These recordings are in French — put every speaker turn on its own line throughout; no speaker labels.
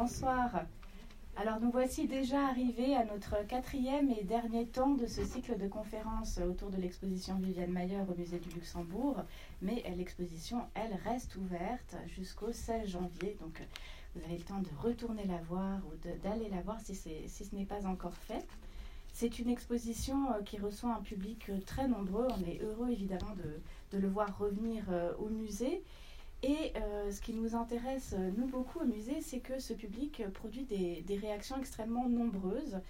bonsoir. Alors nous voici déjà arrivés à notre quatrième et dernier temps de ce cycle de conférences autour de l'exposition Viviane Mayer au musée du Luxembourg. Mais l'exposition, elle, reste ouverte jusqu'au 16 janvier. Donc vous avez le temps de retourner la voir ou d'aller la voir si, ce n'est pas encore fait. C'est une exposition euh, qui reçoit un public euh, très nombreux. On est heureux évidemment de, de le voir revenir euh, au musée. Et ce qui nous intéresse, nous, beaucoup au musée, c'est que ce public produit des, réactions extrêmement nombreuses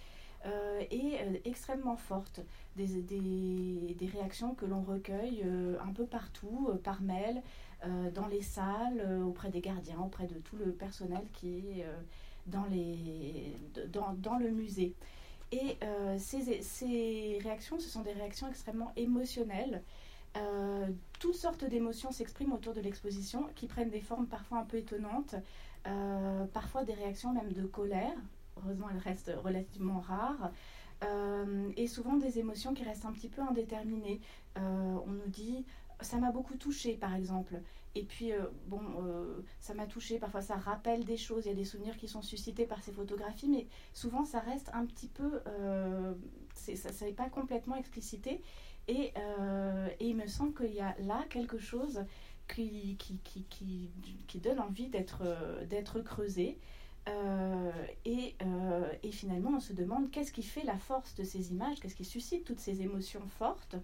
et extrêmement fortes. Des, réactions que l'on recueille un peu partout, par mail, dans les salles, auprès des gardiens, auprès de tout le personnel qui est dans, le musée. Et euh, ces, réactions, ce sont des réactions extrêmement émotionnelles. Euh, toutes sortes d'émotions s'expriment autour de l'exposition qui prennent des formes parfois un peu étonnantes, euh, parfois des réactions même de colère. Heureusement, elles restent relativement rares. et souvent des émotions qui restent un petit peu indéterminées. on nous dit ça m'a beaucoup touché, par exemple. Et puis, euh, bon, euh, ça m'a touché, parfois ça rappelle des choses, il y a des souvenirs qui sont suscités par ces photographies, mais souvent ça reste un petit peu, euh, ça n'est pas complètement explicité. Et, et, il me semble qu'il y a là quelque chose qui, donne envie d'être creusé. et, et, finalement, on se demande qu'est-ce qui fait la force de ces images, qu'est-ce qui suscite toutes ces émotions fortes.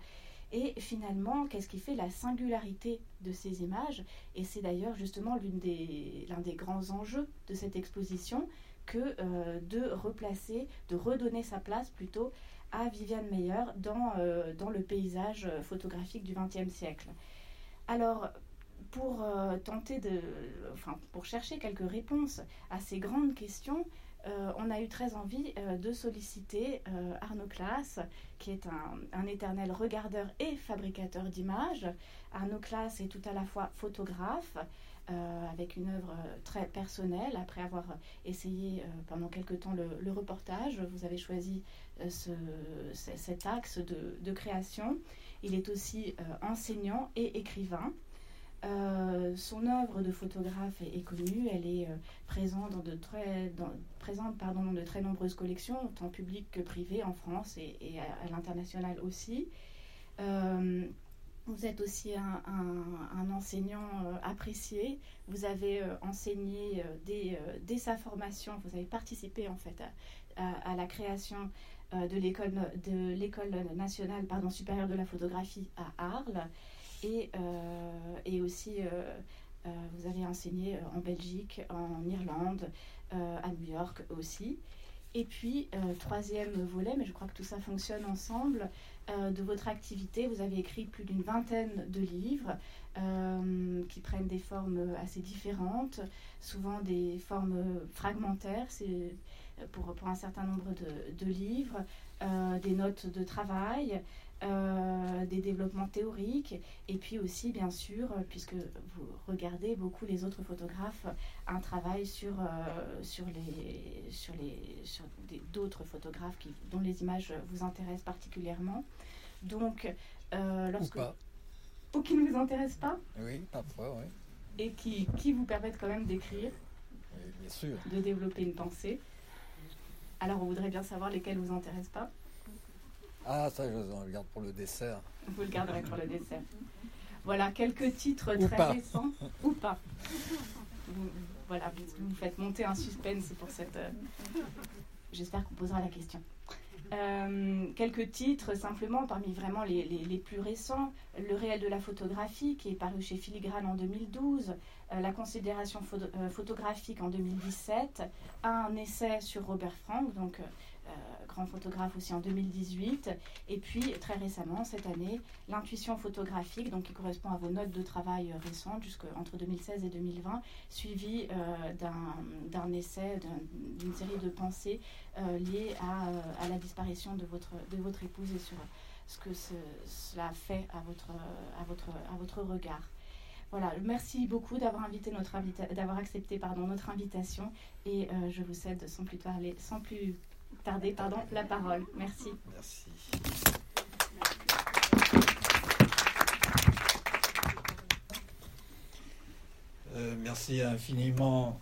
Et finalement, qu'est-ce qui fait la singularité de ces images Et c'est d'ailleurs justement l'un des, grands enjeux de cette exposition que euh, de replacer, de redonner sa place plutôt à Viviane Meyer dans, euh, dans le paysage photographique du XXe siècle. Alors, pour euh, tenter de, enfin, pour chercher quelques réponses à ces grandes questions, euh, on a eu très envie de solliciter euh, Arnaud Claas, qui est un, éternel regardeur et fabricateur d'images. Arnaud Claas est tout à la fois photographe, avec une œuvre très personnelle. Après avoir essayé pendant quelque temps le, reportage, vous avez choisi cet axe de, création. Il est aussi enseignant et écrivain. Euh, son œuvre de photographe est, connue, elle est euh, présente, dans de très, présente pardon, de très nombreuses collections, tant publiques que privées en France et, à, l'international aussi. Euh, vous êtes aussi un, enseignant apprécié. Vous avez enseigné dès, sa formation, vous avez participé en fait à, la création de l'école nationale pardon, supérieure de la photographie à Arles. Et, euh, et aussi, euh, euh, vous avez enseigné en Belgique, en Irlande, à New York aussi. Et puis, troisième volet, mais je crois que tout ça fonctionne ensemble, de votre activité, vous avez écrit plus d'une vingtaine de livres qui prennent des formes assez différentes, souvent des formes fragmentaires, c'est pour, pour, un certain nombre de, de livres, des notes de travail, euh, des développements théoriques, et puis aussi, bien sûr, euh, puisque vous regardez beaucoup les autres photographes, un travail sur, euh, sur les sur les sur d'autres photographes qui, dont les images vous intéressent particulièrement. Donc, lorsque ou, qui ne vous intéressent pas
Oui, parfois, oui.
Et qui, qui vous permettent quand même d'écrire,
bien sûr,
de développer une pensée. Alors, on voudrait bien savoir lesquels vous intéressent pas.
Ah, ça, je le garde pour le dessert.
Vous le garderez pour le dessert. Voilà, quelques titres très récents. Ou pas. voilà, vous faites monter un suspense pour cette. Euh, j'espère qu'on posera la question. Euh, quelques titres simplement parmi vraiment les, les, plus récents. Le réel de la photographie qui est paru chez Filigrane en 2012, euh, la considération photographique en 2017, un essai sur Robert Frank, donc euh, grand photographe aussi en 2018. Et puis très récemment, cette année, l'intuition photographique, donc qui correspond à vos notes de travail récentes, entre 2016 et 2020, suivi euh, d'un essai, d'une série de pensées euh, liées à, à, la disparition de votre, de votre épouse et sur ce que cela fait à votre, à votre, à votre regard. Voilà, merci beaucoup d'avoir invité notre d'avoir accepté pardon notre invitation et je vous cède sans plus parler, sans plus tarder pardon, la parole. Merci.
Merci.
Euh, merci infiniment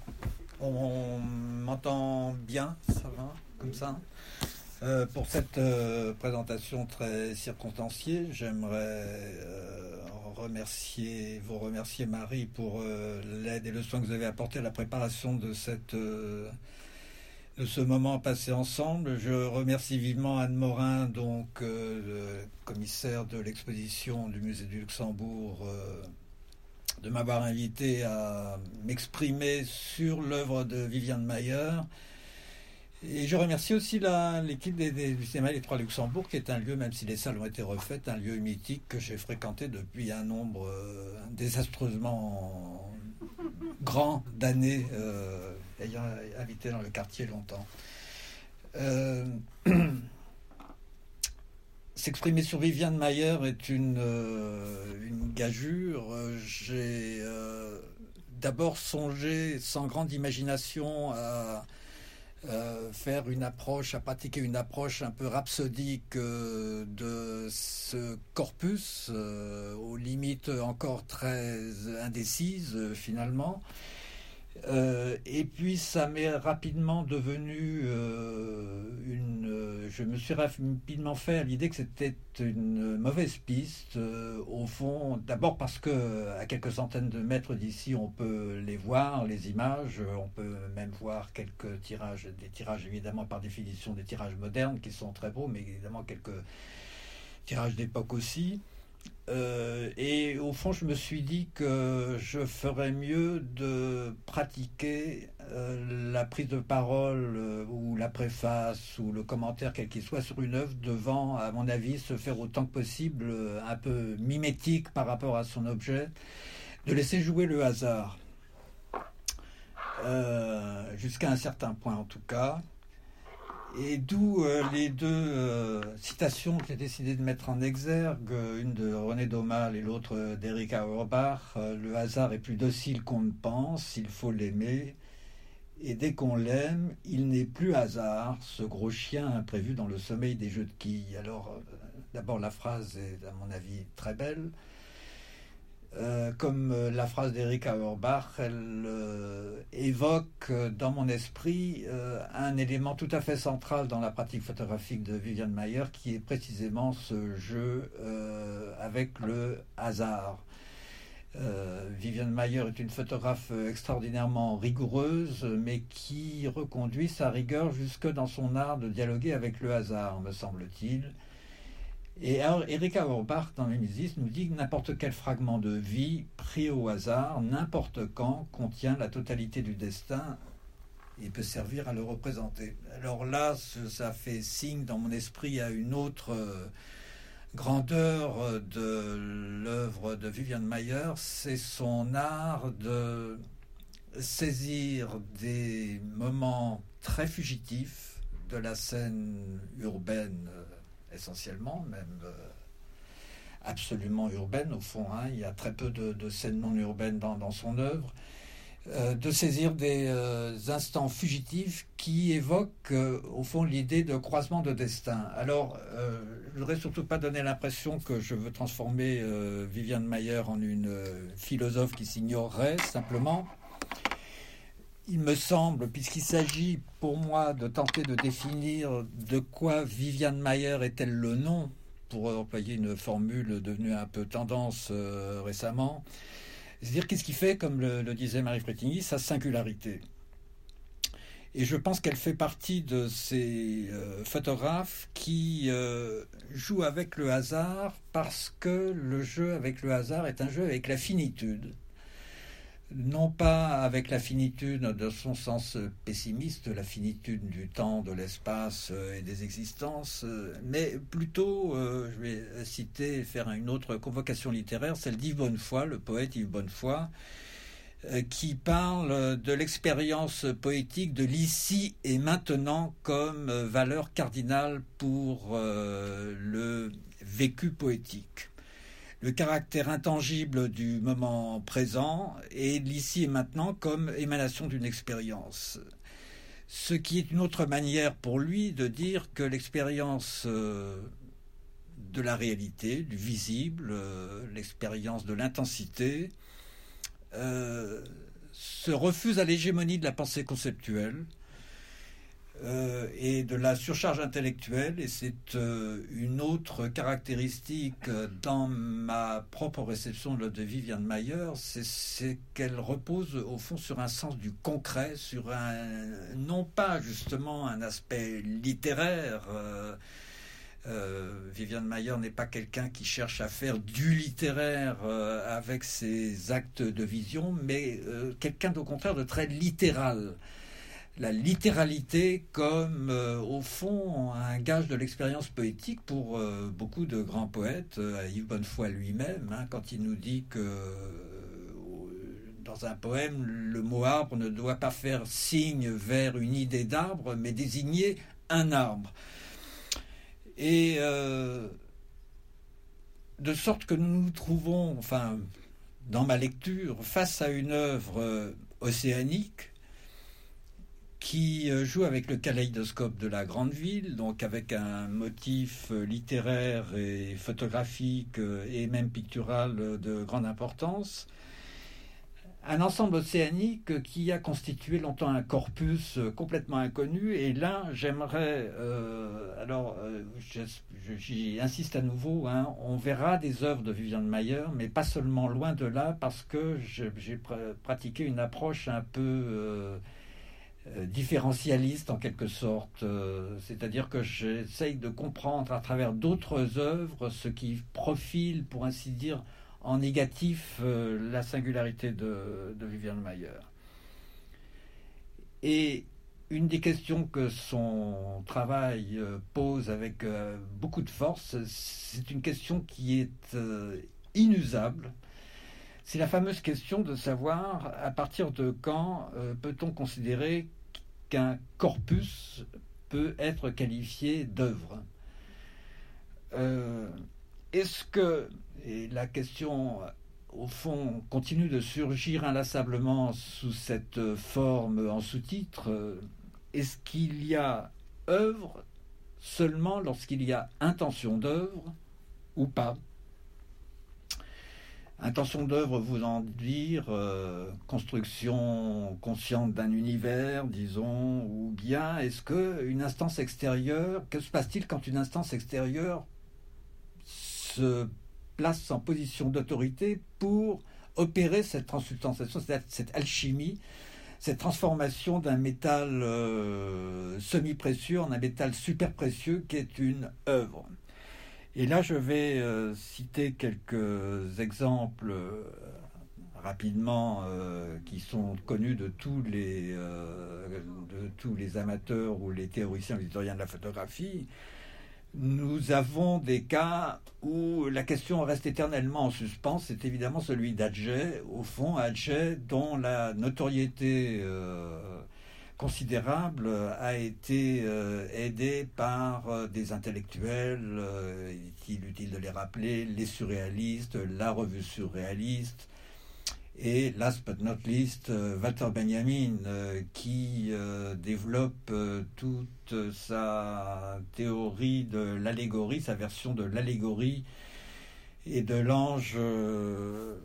On m'entend bien, ça va, comme ça? Euh, Pour cette euh, présentation très circonstanciée, j'aimerais euh, remercier, vous remercier Marie pour l'aide et le soin que vous avez apporté à la préparation de cette ce moment passé ensemble. Je remercie vivement Anne Morin, donc commissaire de l'exposition du musée du Luxembourg de m'avoir invité à m'exprimer sur l'œuvre de Viviane Mayer. Et je remercie aussi l'équipe du cinéma Les Trois Luxembourg, qui est un lieu, même si les salles ont été refaites, un lieu mythique que j'ai fréquenté depuis un nombre euh, désastreusement grand d'années, euh, ayant habité dans le quartier longtemps. Euh, S'exprimer sur Viviane Mayer est une, une gageure. J'ai d'abord songé, sans grande imagination, à euh, faire une approche, à pratiquer une approche un peu rhapsodique de ce corpus, aux limites encore très indécises finalement. Euh, et puis ça m'est rapidement devenu euh, une. je me suis rapidement fait à l'idée que c'était une mauvaise piste. Euh, au fond, d'abord parce que à quelques centaines de mètres d'ici, on peut les voir, les images. On peut même voir quelques tirages, des tirages évidemment par définition des tirages modernes qui sont très beaux, mais évidemment quelques tirages d'époque aussi. Euh, et au fond, je me suis dit que je ferais mieux de pratiquer euh, la prise de parole euh, ou la préface ou le commentaire, quel qu'il soit, sur une œuvre devant, à mon avis, se faire autant que possible un peu mimétique par rapport à son objet, de laisser jouer le hasard. Jusqu'à un certain point en tout cas. Et d'où euh, les deux euh, citations que j'ai décidé de mettre en exergue, une de René Daumal et l'autre d'Erika Auerbach. Euh, le hasard est plus docile qu'on ne pense, il faut l'aimer. Et dès qu'on l'aime, il n'est plus hasard, ce gros chien imprévu dans le sommeil des jeux de quilles. Alors, d'abord, la phrase est, à mon avis, très belle. Euh, comme euh, la phrase d'Eric Auerbach, elle euh, évoque dans mon esprit un élément tout à fait central dans la pratique photographique de Viviane Mayer, qui est précisément ce jeu avec le hasard. Viviane Mayer est une photographe extraordinairement rigoureuse, mais qui reconduit sa rigueur jusque dans son art de dialoguer avec le hasard, me semble-t-il. Et Erika Auerbach, dans l'Hémisis, nous dit que n'importe quel fragment de vie pris au hasard, n'importe quand, contient la totalité du destin et peut servir à le représenter. Alors là, ça fait signe dans mon esprit à une autre euh, grandeur de l'œuvre de Viviane Mayer, c'est son art de saisir des moments très fugitifs de la scène urbaine essentiellement, même euh, absolument urbaine au fond. Hein. Il y a très peu de, scènes non urbaines dans, son œuvre. Euh, de saisir des euh, instants fugitifs qui évoquent au fond l'idée de croisement de destin. Alors, je voudrais surtout pas donner l'impression que je veux transformer Viviane Mayer en une philosophe qui s'ignorerait, simplement il me semble, puisqu'il s'agit pour moi de tenter de définir de quoi Viviane Mayer est-elle le nom, pour employer une formule devenue un peu tendance euh, récemment, c'est-à-dire qu'est-ce qui fait, comme le, disait Marie Frétigny, sa singularité. Et je pense qu'elle fait partie de ces euh, photographes qui euh, jouent avec le hasard parce que le jeu avec le hasard est un jeu avec la finitude non pas avec la finitude de son sens pessimiste, la finitude du temps, de l'espace euh, et des existences, euh, mais plutôt, euh, je vais citer, faire une autre convocation littéraire, celle d'Yves Bonnefoy, le poète Yves Bonnefoy, qui parle de l'expérience poétique de l'ici et maintenant comme valeur cardinale pour le vécu poétique le caractère intangible du moment présent et l'ici et maintenant comme émanation d'une expérience. Ce qui est une autre manière pour lui de dire que l'expérience euh, de la réalité, du visible, euh, l'expérience de l'intensité, euh, se refuse à l'hégémonie de la pensée conceptuelle euh, et de la surcharge intellectuelle. Et c'est euh, une autre caractéristique dans ma propre réception de Viviane Mayer, c'est qu'elle repose au fond sur un sens du concret, sur un non pas justement un aspect littéraire. Euh, Viviane Mayer n'est pas quelqu'un qui cherche à faire du littéraire avec ses actes de vision, mais quelqu'un au contraire de très littéral la littéralité comme, euh, au fond, un gage de l'expérience poétique pour euh, beaucoup de grands poètes, euh, Yves Bonnefoy lui-même, hein, quand il nous dit que dans un poème, le mot arbre ne doit pas faire signe vers une idée d'arbre, mais désigner un arbre. Et de sorte que nous nous trouvons, enfin, dans ma lecture, face à une œuvre océanique, qui euh, joue avec le kaléidoscope de la grande ville, donc avec un motif euh, littéraire et photographique euh, et même pictural de grande importance. Un ensemble océanique qui a constitué longtemps un corpus complètement inconnu. Et là, j'aimerais, alors j'y insiste à nouveau, hein, on verra des œuvres de Viviane Mayer, mais pas seulement loin de là, parce que j'ai pratiqué une approche un peu euh, différentialiste en quelque sorte, euh, c'est-à-dire que j'essaye de comprendre à travers d'autres œuvres ce qui profile, pour ainsi dire, en négatif euh, la singularité de, de Viviane Mayer. Et une des questions que son travail pose avec beaucoup de force, c'est une question qui est inusable, c'est la fameuse question de savoir à partir de quand euh, peut-on considérer qu'un corpus peut être qualifié d'œuvre? Euh, est-ce que, et la question au fond continue de surgir inlassablement sous cette forme en sous-titre, euh, est-ce qu'il y a œuvre seulement lorsqu'il y a intention d'œuvre ou pas? Intention d'œuvre vous en dire euh, construction consciente d'un univers, disons, ou bien est-ce que une instance extérieure, que se passe-t-il quand une instance extérieure se place en position d'autorité pour opérer cette transubstantiation, cette, alchimie, cette transformation d'un métal euh, semi-précieux en un métal super précieux qui est une œuvre? Et là, je vais euh, citer quelques exemples euh, rapidement euh, qui sont connus de tous, les, de tous les amateurs ou les théoriciens, les historiens de la photographie. Nous avons des cas où la question reste éternellement en suspens. C'est évidemment celui d'Adjet. Au fond, Adjet, dont la notoriété considérable a été euh, aidé par euh, des intellectuels, euh, il est utile de les rappeler, les surréalistes, la revue surréaliste, et last but not least, Walter Benjamin, qui développe toute sa théorie de l'allégorie, sa version de l'allégorie et de l'ange de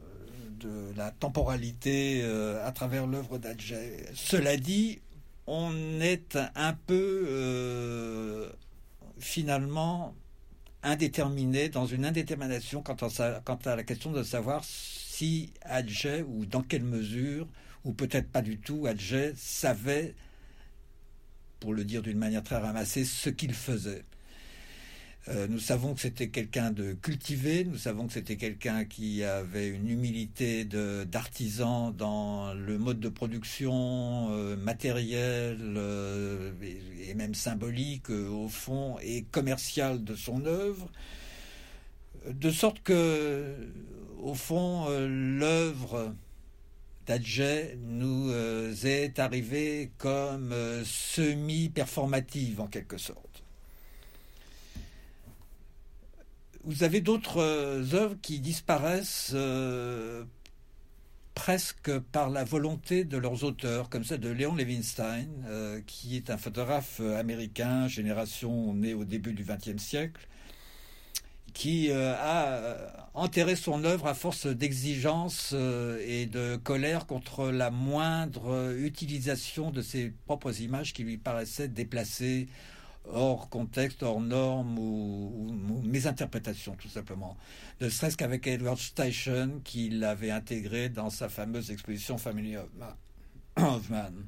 la temporalité à travers l'œuvre d'Adjet. Cela dit, on est un peu euh, finalement indéterminé, dans une indétermination quant à, la question de savoir si Adjet, ou dans quelle mesure, ou peut-être pas du tout, Adjet savait, pour le dire d'une manière très ramassée, ce qu'il faisait. Euh, nous savons que c'était quelqu'un de cultivé, nous savons que c'était quelqu'un qui avait une humilité d'artisan dans le mode de production euh, matériel euh, et, même symbolique au fond et commercial de son œuvre, de sorte que au fond l'œuvre d'Adjet nous est arrivée comme semi-performative en quelque sorte. Vous avez d'autres euh, œuvres qui disparaissent euh, presque par la volonté de leurs auteurs, comme celle de Léon Levinstein, euh, qui est un photographe américain, génération née au début du XXe siècle, qui a enterré son œuvre à force d'exigence et de colère contre la moindre utilisation de ses propres images qui lui paraissaient déplacées hors contexte, hors norme ou, mésinterprétation tout simplement. Ne serait-ce qu'avec Edward Station qui l'avait intégré dans sa fameuse exposition Family of Man.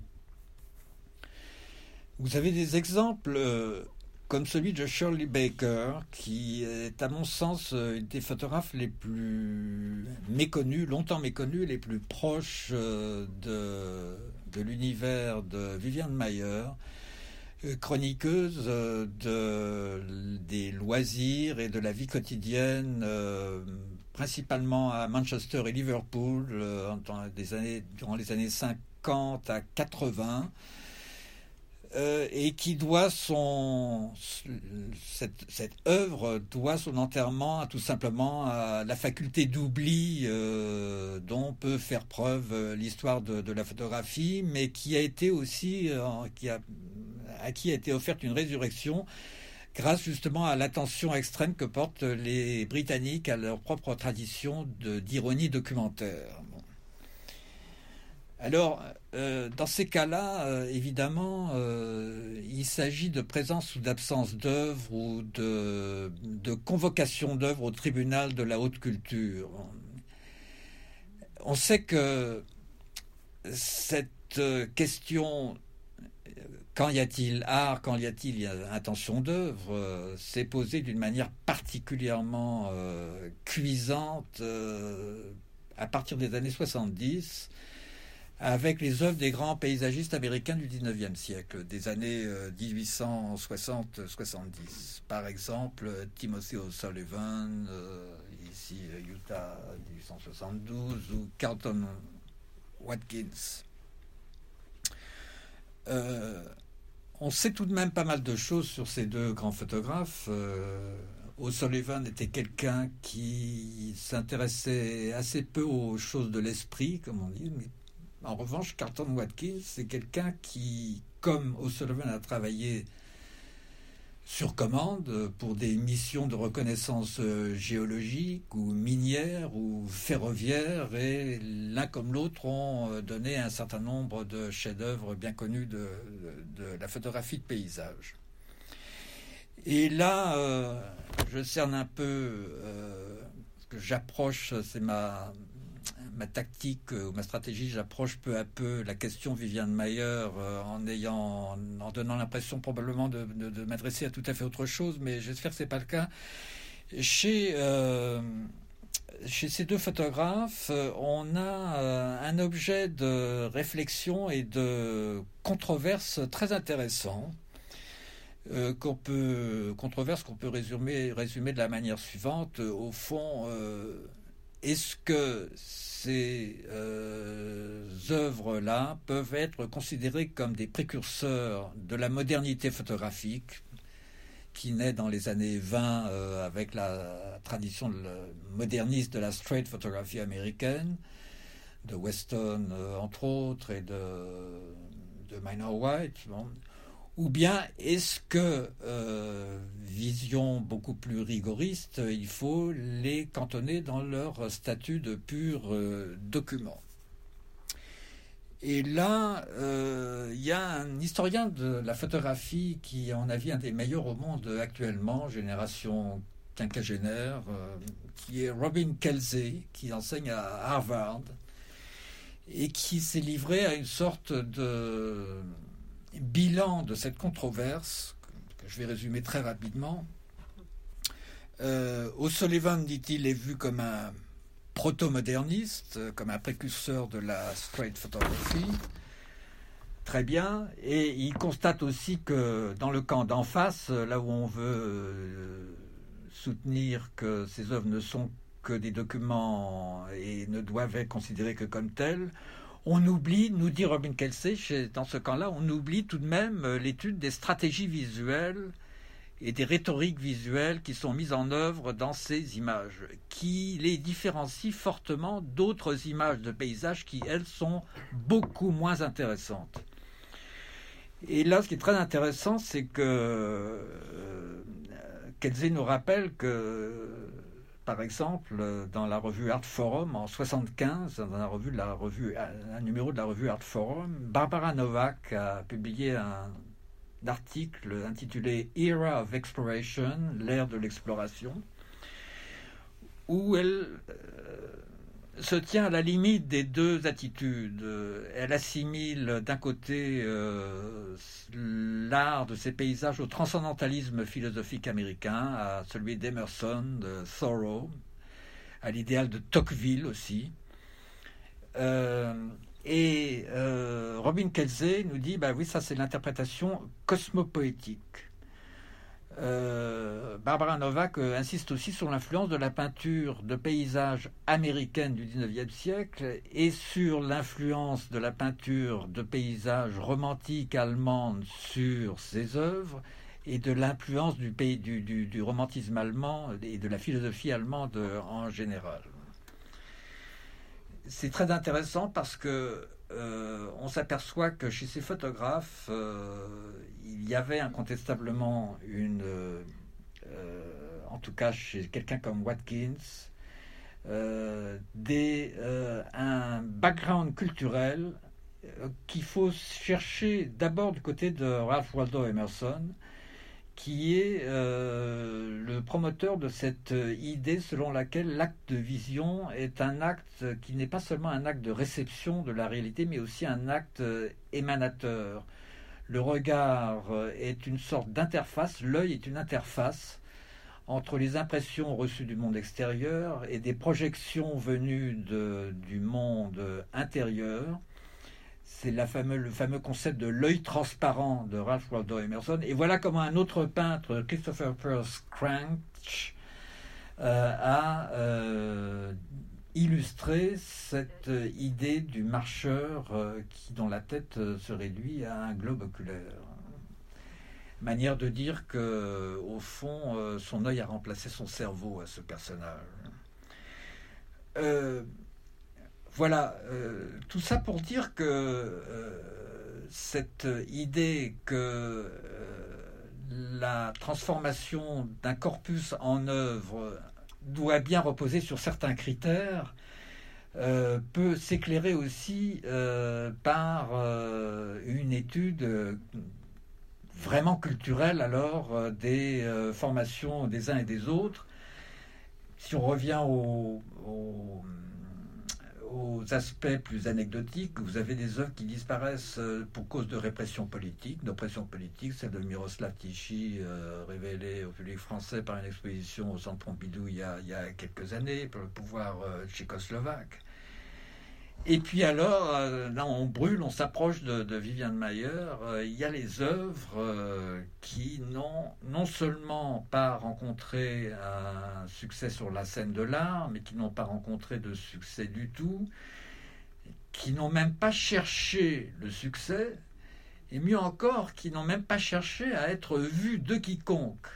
Vous avez des exemples euh, comme celui de Shirley Baker, qui est à mon sens euh, une des photographes les plus méconnus, longtemps méconnus, les plus proches euh, de, de l'univers de Viviane Mayer, chroniqueuse de, des loisirs et de la vie quotidienne, principalement à Manchester et Liverpool, années, durant les années 50 à 80. Euh, et qui doit son cette, œuvre doit son enterrement tout simplement à la faculté d'oubli euh, dont peut faire preuve euh, l'histoire de, la photographie, mais qui a été aussi à qui a été offerte une résurrection grâce justement à l'attention extrême que portent les Britanniques à leur propre tradition d'ironie documentaire. Alors, euh, dans ces cas-là, euh, évidemment, euh, il s'agit de présence ou d'absence d'œuvre ou de, de convocation d'œuvre au tribunal de la haute culture. On sait que cette question, quand y a-t-il art, quand y a-t-il intention d'œuvre, s'est posée d'une manière particulièrement cuisante à partir des années 70 avec les œuvres des grands paysagistes américains du 19e siècle, des années 1860-70. Euh, Par exemple, Timothy O'Sullivan, euh, ici Utah 1872, ou Carlton Watkins. Euh, on sait tout de même pas mal de choses sur ces deux grands photographes. O'Sullivan était quelqu'un qui s'intéressait assez peu aux choses de l'esprit, comme on dit, en revanche, Carlton Watkins, c'est quelqu'un qui, comme O'Sullivan a travaillé sur commande pour des missions de reconnaissance euh, géologique ou minière ou ferroviaire et l'un comme l'autre ont euh, donné un certain nombre de chefs-d'œuvre bien connus de, la photographie de paysage. Et là, euh, je cerne un peu, ce que j'approche, c'est ma, ma tactique euh, ou ma stratégie, j'approche peu à peu la question Viviane Mayer euh, en ayant, en donnant l'impression probablement de, m'adresser à tout à fait autre chose, mais j'espère que c'est pas le cas. Chez euh, chez ces deux photographes, on a un objet de réflexion et de controverse très intéressant. controverse qu'on peut résumer résumer de la manière suivante au fond est-ce que ces euh, œuvres-là peuvent être considérées comme des précurseurs de la modernité photographique qui naît dans les années 20 euh, avec la tradition moderniste de la straight photographie américaine, de Weston euh, entre autres et de, de Minor White. Ou bien est-ce que, euh, vision beaucoup plus rigoriste, il faut les cantonner dans leur statut de pur euh, document? Et là, euh, il y a un historien de la photographie qui, à mon avis, un des meilleurs au monde actuellement, génération quinquagénaire, qui est Robin Kelsey, qui enseigne à Harvard et qui s'est livré à une sorte de bilan de cette controverse, que je vais résumer très rapidement, euh, O'Sullivan, dit-il, est vu comme un proto-moderniste, comme un précurseur de la straight photography. Très bien. Et il constate aussi que dans le camp d'en face, là où on veut euh, soutenir que ces œuvres ne sont que des documents et ne doivent être considérés que comme tels, on oublie, nous dit Robin Kelsey, dans ce camp-là, on oublie tout de même euh, l'étude des stratégies visuelles et des rhétoriques visuelles qui sont mises en œuvre dans ces images, qui les différencient fortement d'autres images de paysages qui, elles, sont beaucoup moins intéressantes. Et là, ce qui est très intéressant, c'est que euh, Kelsey nous rappelle que, par exemple, dans la revue Art Forum en 75, dans un numéro de la revue Art Forum, Barbara Novak a publié un, article intitulé Era of Exploration, l'ère de l'exploration, où elle euh, se tient à la limite des deux attitudes. Elle assimile d'un côté euh, l'art de ces paysages au transcendantalisme philosophique américain, à celui d'Emerson, de Thoreau, à l'idéal de Tocqueville aussi. Euh, et euh, Robin Kelsey nous dit, bah oui, ça c'est l'interprétation cosmopoétique. Euh, Barbara Novak euh, insiste aussi sur l'influence de la peinture de paysages américaine du 19e siècle et sur l'influence de la peinture de paysages romantiques allemandes sur ses œuvres et de l'influence du, pays, du, du, romantisme allemand et de la philosophie allemande en général. C'est très intéressant parce que euh, on s'aperçoit que chez ces photographes, euh, il y avait incontestablement euh, en tout cas chez quelqu'un comme Watkins, un background culturel qu'il faut chercher d'abord du côté de Ralph Waldo Emerson, qui est euh, le promoteur de cette idée selon laquelle l'acte de vision est un acte qui n'est pas seulement un acte de réception de la réalité, mais aussi un acte émanateur. Le regard est une sorte d'interface, l'œil est une interface entre les impressions reçues du monde extérieur et des projections venues du monde intérieur c'est le fameux concept de l'œil transparent de Ralph Waldo Emerson. Et voilà comment un autre peintre, Christopher Peirce Cranch, euh, a euh, illustré cette idée du marcheur euh, qui, dont la tête se réduit à un globe oculaire. Manière de dire que, au fond, son œil a remplacé son cerveau à ce personnage. Voilà, euh, tout ça pour dire que euh, cette idée que euh, la transformation d'un corpus en œuvre doit bien reposer sur certains critères peut s'éclairer aussi par une étude vraiment culturelle alors des formations des uns et des autres. Si on revient au aux aspects plus anecdotiques, vous avez des œuvres qui disparaissent euh, pour cause de répression politique, d'oppression politique, celle de Miroslav Tichy, euh, révélée au public français par une exposition au Centre Pompidou il y a, quelques années, pour le pouvoir euh, tchécoslovaque. Et puis alors, euh, là, on brûle, on s'approche de, Viviane Mayer. Euh, il y a les œuvres euh, qui n'ont non seulement pas rencontré un succès sur la scène de l'art, mais qui n'ont pas rencontré de succès du tout, qui n'ont même pas cherché le succès, et mieux encore, qui n'ont même pas cherché à être vus de quiconque.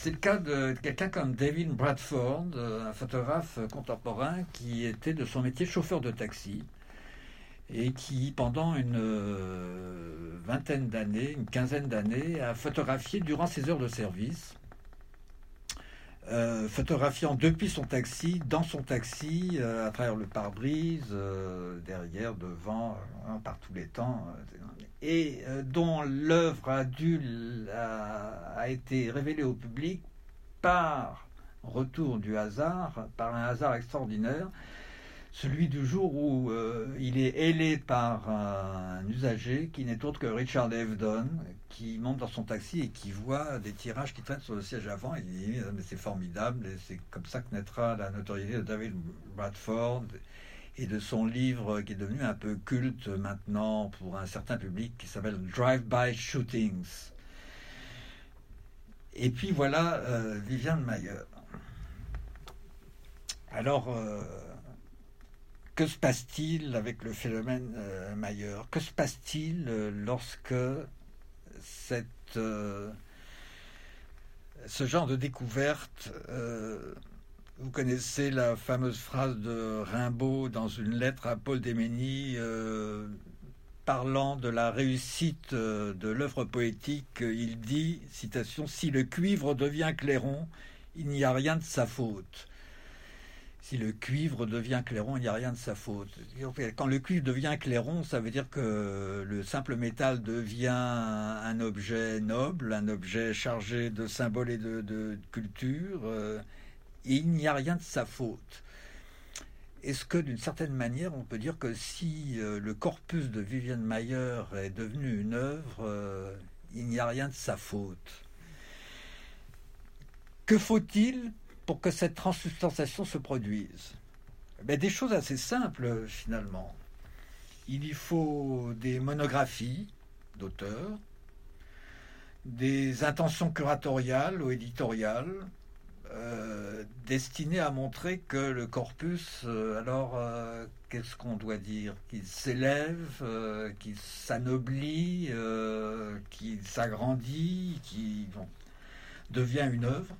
C'est le cas de quelqu'un comme David Bradford, euh, un photographe contemporain qui était de son métier chauffeur de taxi et qui, pendant une euh, vingtaine d'années, une quinzaine d'années, a photographié durant ses heures de service, euh, photographiant depuis son taxi, dans son taxi, à travers le pare-brise, derrière, devant, hein, par tous les temps et euh, dont l'œuvre a, a, été révélée au public par retour du hasard, par un hasard extraordinaire, celui du jour où euh, il est ailé par un usager qui n'est autre que Richard Avedon, qui monte dans son taxi et qui voit des tirages qui traînent sur le siège avant. Il dit mais c'est formidable et c'est comme ça que naîtra la notoriété de David Bradford et de son livre qui est devenu un peu culte maintenant pour un certain public qui s'appelle Drive-by Shootings. Et puis voilà euh, Viviane Mayer. Alors, euh, que se passe-t-il avec le phénomène euh, Mayer? Que se passe-t-il lorsque cette, ce genre de découverte vous connaissez la fameuse phrase de Rimbaud dans une lettre à Paul Démény, euh, parlant de la réussite de l'œuvre poétique, il dit, citation, Si le cuivre devient clairon, il n'y a rien de sa faute si le cuivre devient clairon, il n'y a rien de sa faute. Quand le cuivre devient clairon, ça veut dire que le simple métal devient un objet noble, un objet chargé de symboles et de, culture. Euh, il n'y a rien de sa faute. Est-ce que d'une certaine manière, on peut dire que si euh, le corpus de Vivienne Mayer est devenu une œuvre, euh, il n'y a rien de sa faute? Que faut-il pour que cette transsubstantiation se produise? Ben, Des choses assez simples finalement. Il y faut des monographies d'auteurs, des intentions curatoriales ou éditoriales euh, destinées à montrer que le corpus, euh, alors euh, qu'est-ce qu'on doit dire? Qu'il s'élève, qu'il s'anoblit, qu'il s'agrandit, qu'il devient une œuvre.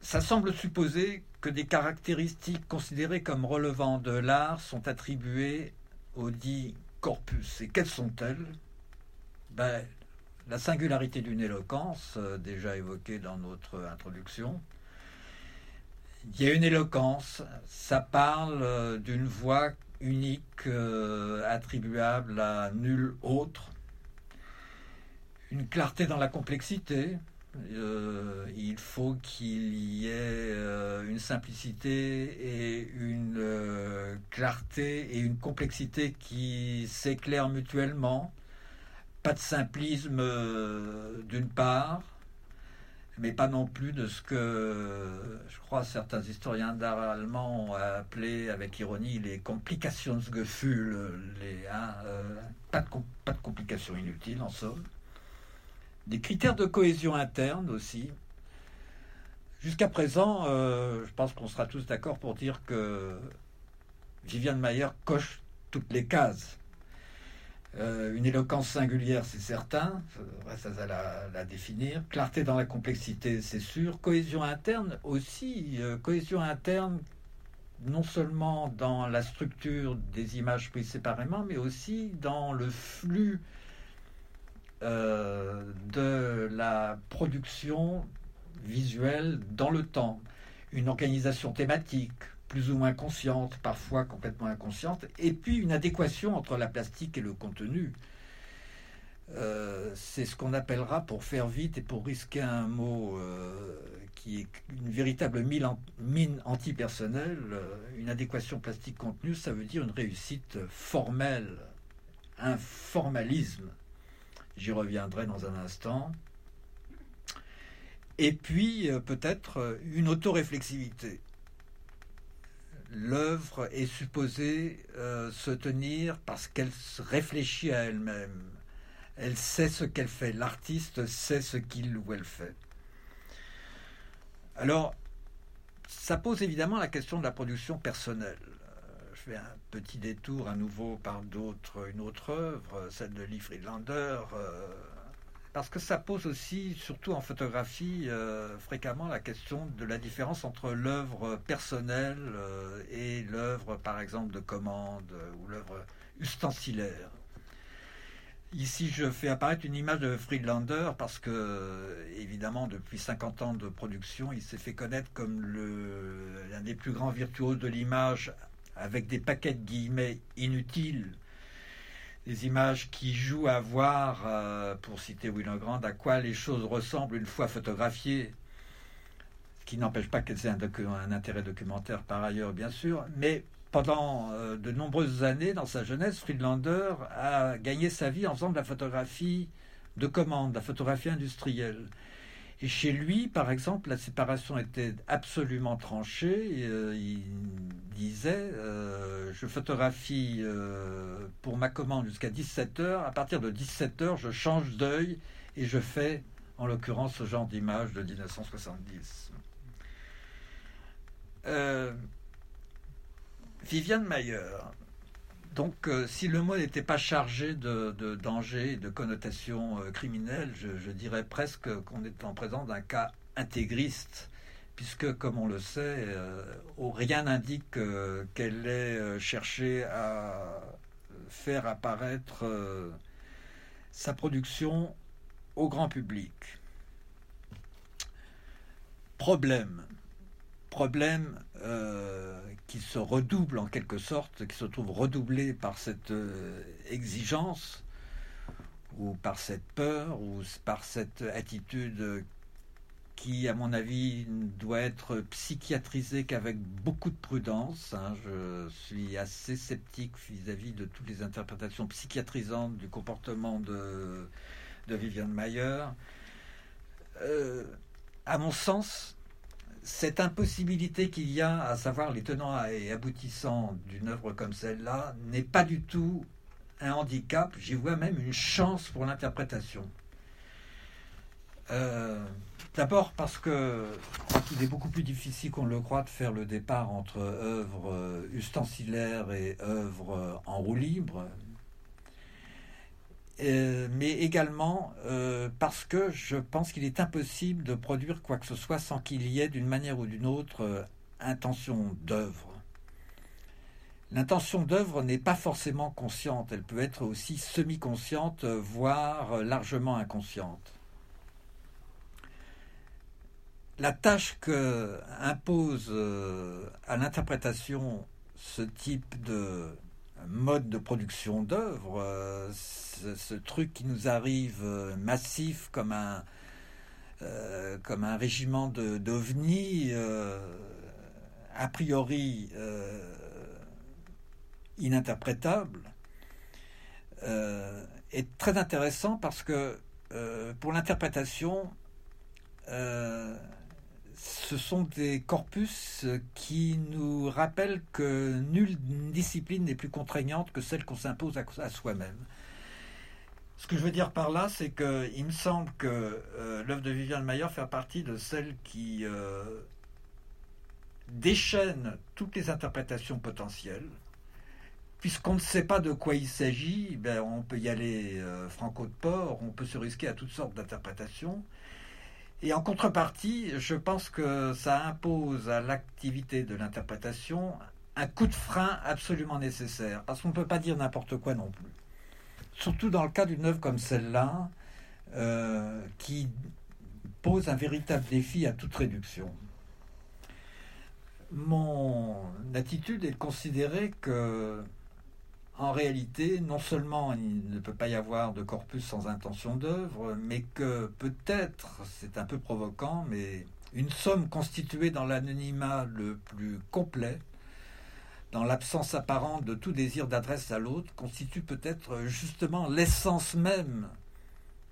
Ça semble supposer que des caractéristiques considérées comme relevant de l'art sont attribuées au dit corpus. Et quelles sont-elles? Ben, La singularité d'une éloquence, euh, déjà évoquée dans notre introduction. Il y a une éloquence, ça parle euh, d'une voix unique attribuable à nul autre. Une clarté dans la complexité, euh, il faut qu'il y ait euh, une simplicité et une euh, clarté et une complexité qui s'éclairent mutuellement. Pas de simplisme d'une part, mais pas non plus de ce que je crois certains historiens d'art allemands ont appelé avec ironie les Komplikationsgefühl, les, hein, pas, de, pas de complications inutiles en somme des critères de cohésion interne aussi. Jusqu'à présent, euh, je pense qu'on sera tous d'accord pour dire que Viviane Mayer coche toutes les cases. Euh, une éloquence singulière, c'est certain, ça à la, la, définir. Clarté dans la complexité, c'est sûr. Cohésion interne aussi, euh, cohésion interne non seulement dans la structure des images prises séparément, mais aussi dans le flux euh, de la production visuelle dans le temps. Une organisation thématique, plus ou moins consciente, parfois complètement inconsciente, et puis une adéquation entre la plastique et le contenu. Euh, c'est ce qu'on appellera, pour faire vite et pour risquer un mot euh, qui est une véritable mine antipersonnelle, une adéquation plastique-contenu, ça veut dire une réussite formelle, un formalisme J'y reviendrai dans un instant. Et puis euh, peut-être euh, une autoréflexivité. L'œuvre est supposée euh, se tenir parce qu'elle réfléchit à elle-même. Elle sait ce qu'elle fait. L'artiste sait ce qu'il ou elle fait. Alors, ça pose évidemment la question de la production personnelle fais un petit détour à nouveau par d'autres, une autre œuvre, celle de Lee Friedlander, euh, parce que ça pose aussi, surtout en photographie, euh, fréquemment la question de la différence entre l'œuvre personnelle euh, et l'œuvre, par exemple, de commande ou l'œuvre ustensilaire. Ici, je fais apparaître une image de Friedlander parce que, évidemment, depuis 50 ans de production, il s'est fait connaître comme l'un des plus grands virtuoses de l'image avec des paquets guillemets inutiles, des images qui jouent à voir, euh, pour citer William Grant, à quoi les choses ressemblent une fois photographiées, ce qui n'empêche pas qu'elles aient un, intérêt documentaire par ailleurs, bien sûr, mais pendant euh, de nombreuses années, dans sa jeunesse, Friedlander a gagné sa vie en faisant de la photographie de commande, de la photographie industrielle. Et chez lui, par exemple, la séparation était absolument tranchée. Euh, il disait euh, Je photographie euh, pour ma commande jusqu'à 17 heures. À partir de 17 heures, je change d'œil et je fais, en l'occurrence, ce genre d'image de 1970. Viviane Mayer, donc, euh, si le mot n'était pas chargé de, danger et de connotations euh, criminelles, je, dirais presque qu'on est en présence d'un cas intégriste, puisque, comme on le sait, rien n'indique qu'elle ait cherché à faire apparaître sa production au grand public. Problème. Problème euh, qui se redouble en quelque sorte, qui se trouve redoublé par cette euh, exigence ou par cette peur ou par cette attitude qui, à mon avis, doit être psychiatrisée qu'avec beaucoup de prudence. Hein. Je suis assez sceptique vis-à-vis de toutes les interprétations psychiatrisantes du comportement de, de Viviane Mayer. Euh, à mon sens, cette impossibilité qu'il y a, à savoir les tenants et aboutissants d'une œuvre comme celle-là, n'est pas du tout un handicap, j'y vois même une chance pour l'interprétation. Euh, d'abord parce que il est beaucoup plus difficile qu'on le croit de faire le départ entre œuvres ustensilaires et œuvres en roue libre. Euh, mais également euh, parce que je pense qu'il est impossible de produire quoi que ce soit sans qu'il y ait d'une manière ou d'une autre euh, intention d'œuvre. L'intention d'œuvre n'est pas forcément consciente, elle peut être aussi semi-consciente, voire largement inconsciente. La tâche que impose à l'interprétation ce type de mode de production d'œuvres, euh, ce, truc qui nous arrive euh, massif comme un, euh, comme un régiment d'ovnis, a priori ininterprétable, est très intéressant parce que pour l'interprétation, ce sont des corpus qui nous rappellent que nulle discipline n'est plus contraignante que celle qu'on s'impose à, soi-même. Ce que je veux dire par là, c'est qu'il me semble que euh, l'œuvre de Viviane Mayer fait partie de celles qui euh, déchaînent toutes les interprétations potentielles. Puisqu'on ne sait pas de quoi il s'agit, ben, on peut y aller euh, franco de port, on peut se risquer à toutes sortes d'interprétations. Et en contrepartie, je pense que ça impose à l'activité de l'interprétation un coup de frein absolument nécessaire, parce qu'on ne peut pas dire n'importe quoi non plus. Surtout dans le cas d'une œuvre comme celle-là, euh, qui pose un véritable défi à toute réduction. Mon attitude est de considérer que en réalité, non seulement il ne peut pas y avoir de corpus sans intention d'œuvre, mais que peut-être, c'est un peu provoquant, mais une somme constituée dans l'anonymat le plus complet, dans l'absence apparente de tout désir d'adresse à l'autre, constitue peut-être justement l'essence même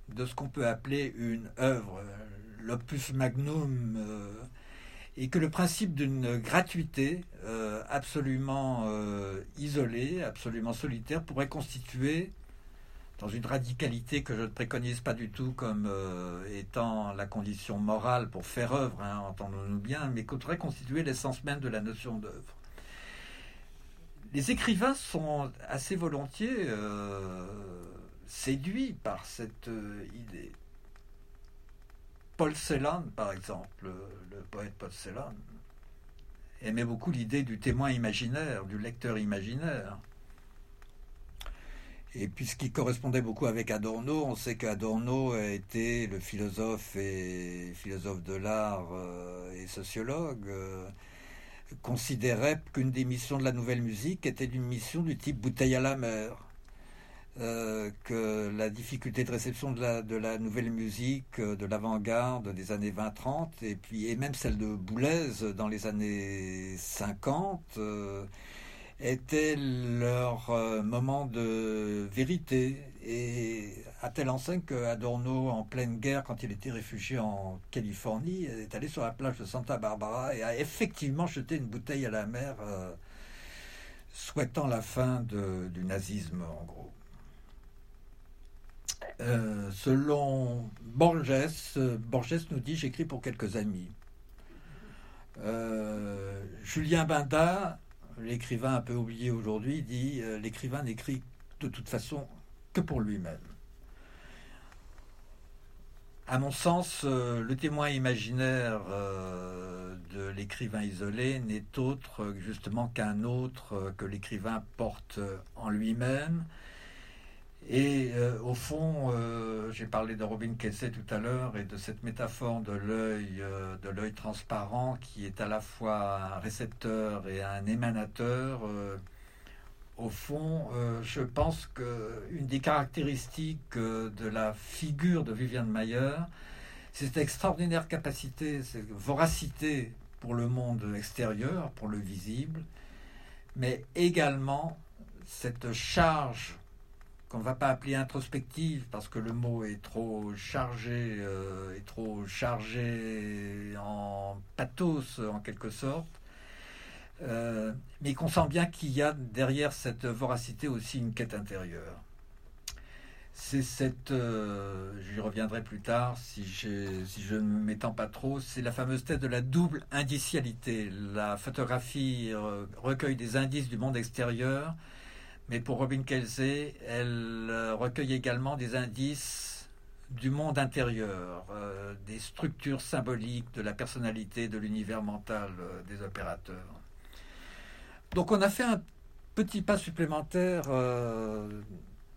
de ce qu'on peut appeler une œuvre, l'opus magnum. Euh, et que le principe d'une gratuité euh, absolument euh, isolée, absolument solitaire, pourrait constituer, dans une radicalité que je ne préconise pas du tout comme euh, étant la condition morale pour faire œuvre, hein, entendons-nous bien, mais qui pourrait constituer l'essence même de la notion d'œuvre. Les écrivains sont assez volontiers séduits par cette idée. Paul Celan, par exemple, le poète Paul Celan, aimait beaucoup l'idée du témoin imaginaire, du lecteur imaginaire. Et puisqu'il correspondait beaucoup avec Adorno, on sait qu'Adorno a été le philosophe et philosophe de l'art euh, et sociologue, euh, considérait qu'une des missions de la nouvelle musique était une mission du type bouteille à la mer. Euh, que la difficulté de réception de la, de la nouvelle musique, euh, de l'avant-garde des années 20-30, et puis et même celle de Boulez dans les années 50, euh, était leur moment de vérité. Et à telle enseigne que Adorno, en pleine guerre, quand il était réfugié en Californie, est allé sur la plage de Santa Barbara et a effectivement jeté une bouteille à la mer, souhaitant la fin du nazisme, en gros. Euh, selon Borges, Borges nous dit J'écris pour quelques amis. Euh, Julien Binda, l'écrivain un peu oublié aujourd'hui, dit euh, L'écrivain n'écrit de toute façon que pour lui-même. À mon sens, le témoin imaginaire de l'écrivain isolé n'est autre justement qu'un autre que l'écrivain porte en lui-même. Et au fond, j'ai parlé de Robin Kessé tout à l'heure et de cette métaphore de l'œil, de l'œil transparent qui est à la fois un récepteur et un émanateur au fond, euh, je pense qu'une des caractéristiques euh, de la figure de Viviane Mayer, c'est cette extraordinaire capacité, cette voracité pour le monde extérieur, pour le visible, mais également cette charge qu'on ne va pas appeler introspective parce que le mot est trop chargé, euh, est trop chargé en pathos en quelque sorte, euh, mais qu'on sent bien qu'il y a derrière cette voracité aussi une quête intérieure. C'est cette, euh, j'y reviendrai plus tard si, si je ne m'étends pas trop, c'est la fameuse thèse de la double indicialité. La photographie recueille des indices du monde extérieur, mais pour Robin Kelsey, elle recueille également des indices du monde intérieur, des structures symboliques de la personnalité, de l'univers mental des opérateurs. Donc on a fait un petit pas supplémentaire euh,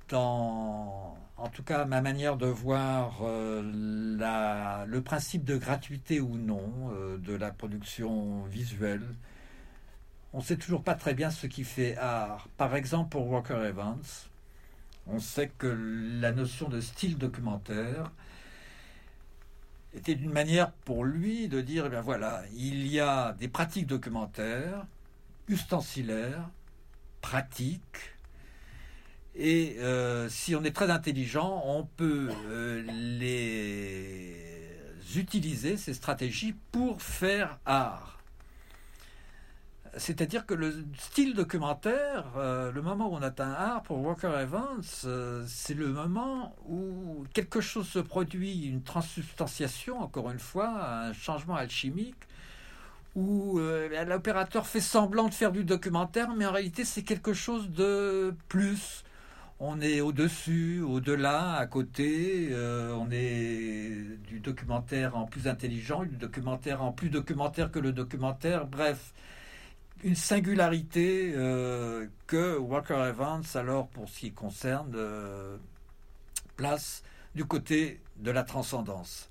dans, en tout cas, ma manière de voir euh, le principe de gratuité ou non euh, de la production visuelle. On ne sait toujours pas très bien ce qui fait art. Par exemple, pour Walker Evans, on sait que la notion de style documentaire était d'une manière pour lui de dire, eh voilà, il y a des pratiques documentaires, ustensilaires, pratiques. Et euh, si on est très intelligent, on peut euh, les utiliser, ces stratégies, pour faire art. C'est-à-dire que le style documentaire, euh, le moment où on atteint art pour Walker Evans, c'est le moment où quelque chose se produit, une transsubstantiation, encore une fois, un changement alchimique, où euh, l'opérateur fait semblant de faire du documentaire, mais en réalité c'est quelque chose de plus. On est au-dessus, au-delà, à côté. Euh, on est du documentaire en plus intelligent, du documentaire en plus documentaire que le documentaire. Bref, une singularité euh, que Walker Evans, alors pour ce qui concerne, place du côté de la transcendance.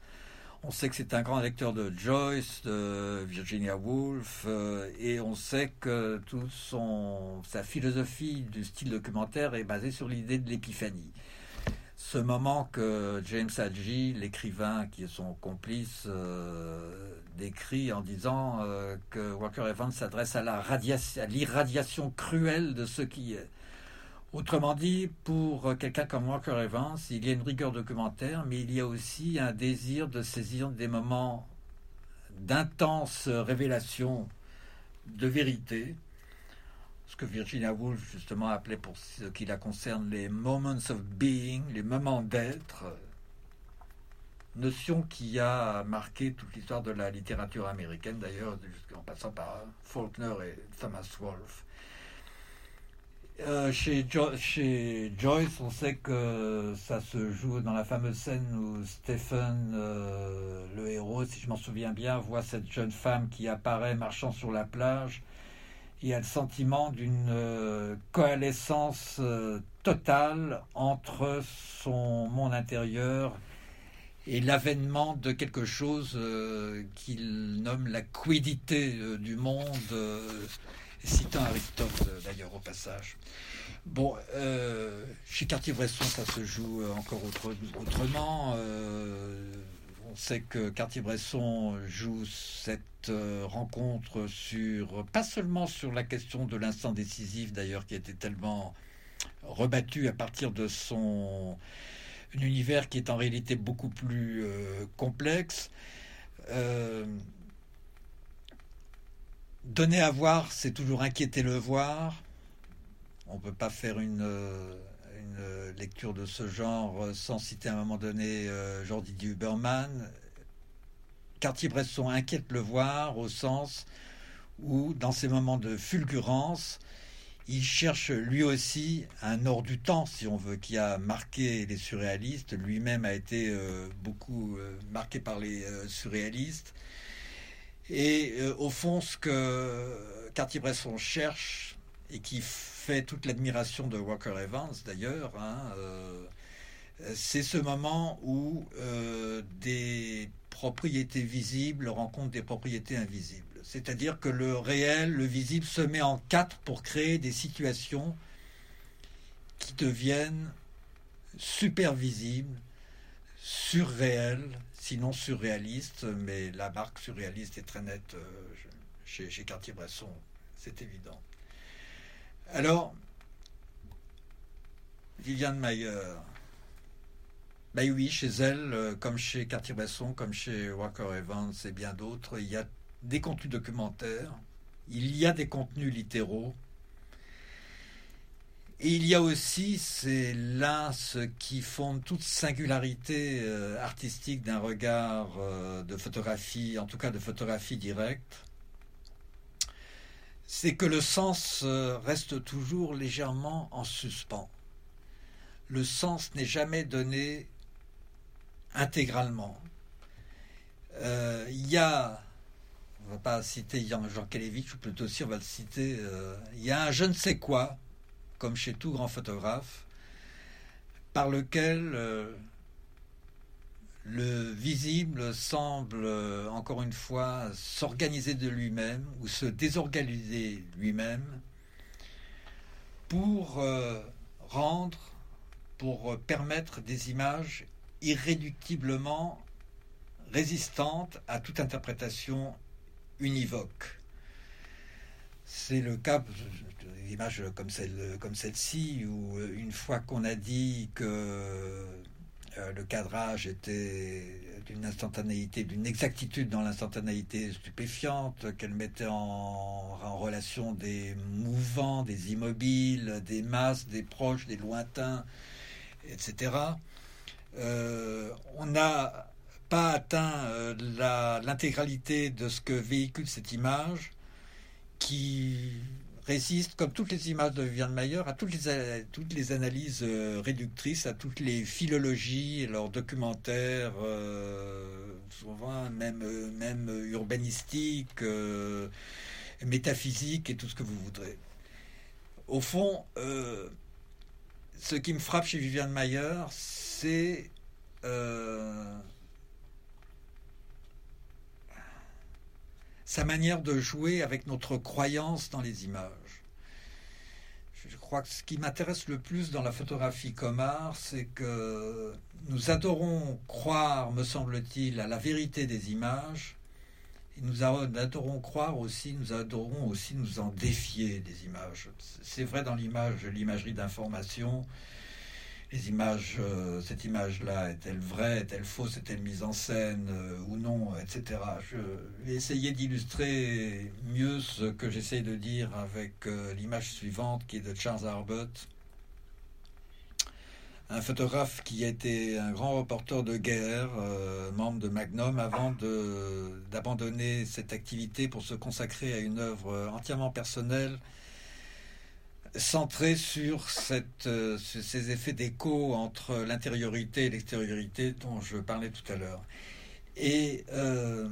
On sait que c'est un grand lecteur de Joyce, de Virginia Woolf, euh, et on sait que toute sa philosophie du style documentaire est basée sur l'idée de l'épiphanie. Ce moment que James Hadji, l'écrivain qui est son complice, euh, décrit en disant euh, que Walker Evans s'adresse à l'irradiation cruelle de ce qui est. Autrement dit, pour quelqu'un comme Walker Evans, il y a une rigueur documentaire, mais il y a aussi un désir de saisir des moments d'intense révélation de vérité, ce que Virginia Woolf justement appelait pour ce qui la concerne les moments of being, les moments d'être, notion qui a marqué toute l'histoire de la littérature américaine d'ailleurs, en passant par Faulkner et Thomas Wolfe. Euh, chez, Joyce, on sait que ça se joue dans la fameuse scène où Stephen, euh, le héros, si je m'en souviens bien, voit cette jeune femme qui apparaît marchant sur la plage. Il a le sentiment d'une euh, coalescence totale entre son monde intérieur et l'avènement de quelque chose qu'il nomme la quiddité du monde citant Aristote euh, d'ailleurs au passage. Bon, euh, chez Cartier-Bresson, ça se joue euh, encore autrement. On sait que Cartier-Bresson joue cette rencontre sur, pas seulement sur la question de l'instant décisif d'ailleurs, qui été tellement rebattu à partir de son univers qui est en réalité beaucoup plus complexe. Donner à voir, c'est toujours inquiéter le voir. On ne peut pas faire une, euh, une, lecture de ce genre sans citer à un moment donné euh, Jordi Huberman. Cartier-Bresson inquiète le voir au sens où, dans ces moments de fulgurance, il cherche lui aussi un hors du temps, si on veut, qui a marqué les surréalistes. Lui-même a été euh, beaucoup euh, marqué par les euh, surréalistes. Et au fond, ce que Cartier-Bresson cherche, et qui fait toute l'admiration de Walker Evans d'ailleurs, hein, c'est ce moment où des propriétés visibles rencontrent des propriétés invisibles. C'est-à-dire que le réel, le visible se met en quatre pour créer des situations qui deviennent super visibles, surréelles, sinon surréalistes, mais la marque surréaliste est très nette euh, chez, Cartier-Bresson, c'est évident. Alors, Viviane Mayer, ben oui, chez elle, euh, comme chez Cartier-Bresson, comme chez Walker Evans et bien d'autres, il y a des contenus documentaires, il y a des contenus littéraux, et il y a aussi, c'est là ce qui fonde toute singularité euh, artistique d'un regard euh, de photographie, en tout cas de photographie directe, c'est que le sens euh, reste toujours légèrement en suspens. Le sens n'est jamais donné intégralement. Il y a on ne va pas citer Jean, Jean ou plutôt si on va le citer. Euh, il y a un je ne sais quoi, comme chez tout grand photographe, par lequel euh, le visible semble, euh, encore une fois, s'organiser de lui-même ou se désorganiser lui-même pour rendre, pour permettre des images irréductiblement résistantes à toute interprétation univoque. C'est le cas d'images comme comme celle-ci où euh, une fois qu'on a dit que euh, le cadrage était d'une instantanéité, d'une exactitude dans l'instantanéité stupéfiante, qu'elle mettait en, relation des mouvants, des immobiles, des masses, des proches, des lointains, etc. Euh, on a pas atteint euh, l'intégralité de ce que véhicule cette image, qui résiste, comme toutes les images de Viviane Mayer, à toutes les, toutes les analyses euh, réductrices, à toutes les philologies, leurs documentaires, euh, souvent même, même urbanistiques, métaphysiques et tout ce que vous voudrez. Au fond, ce qui me frappe chez Viviane Mayer, c'est sa manière de jouer avec notre croyance dans les images. Je crois que ce qui m'intéresse le plus dans la photographie comme art, c'est que nous adorons croire, me semble-t-il, à la vérité des images. Et nous adorons croire aussi, nous adorons aussi nous en défier des images. C'est vrai dans l'image, l'imagerie d'information, les images, euh, cette image-là, est-elle vraie, est-elle fausse, est-elle mise en scène euh, ou non, etc. Je vais essayer d'illustrer mieux ce que j'essaye de dire avec euh, l'image suivante qui est de Charles Arbut, un photographe qui a été un grand reporter de guerre, membre de Magnum, avant d'abandonner cette activité pour se consacrer à une œuvre entièrement personnelle centré sur euh, ces effets d'écho entre l'intériorité et l'extériorité dont je parlais tout à l'heure. Et euh,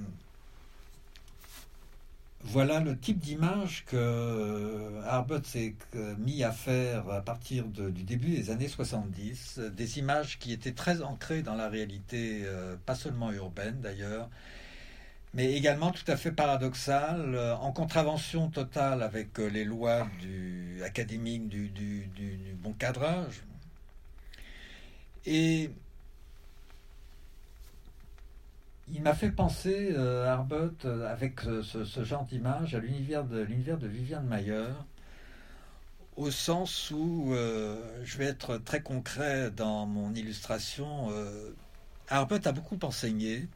voilà le type d'image que Arbut s'est mis à faire à partir du début des années 70, des images qui étaient très ancrées dans la réalité, euh, pas seulement urbaine d'ailleurs, mais également tout à fait paradoxal, euh, en contravention totale avec euh, les lois académiques du, bon cadrage. Et il m'a fait penser, euh, Arbut, avec ce, genre d'image, à l'univers de, de Viviane Mayer, au sens où, je vais être très concret dans mon illustration, Arbut a beaucoup enseigné,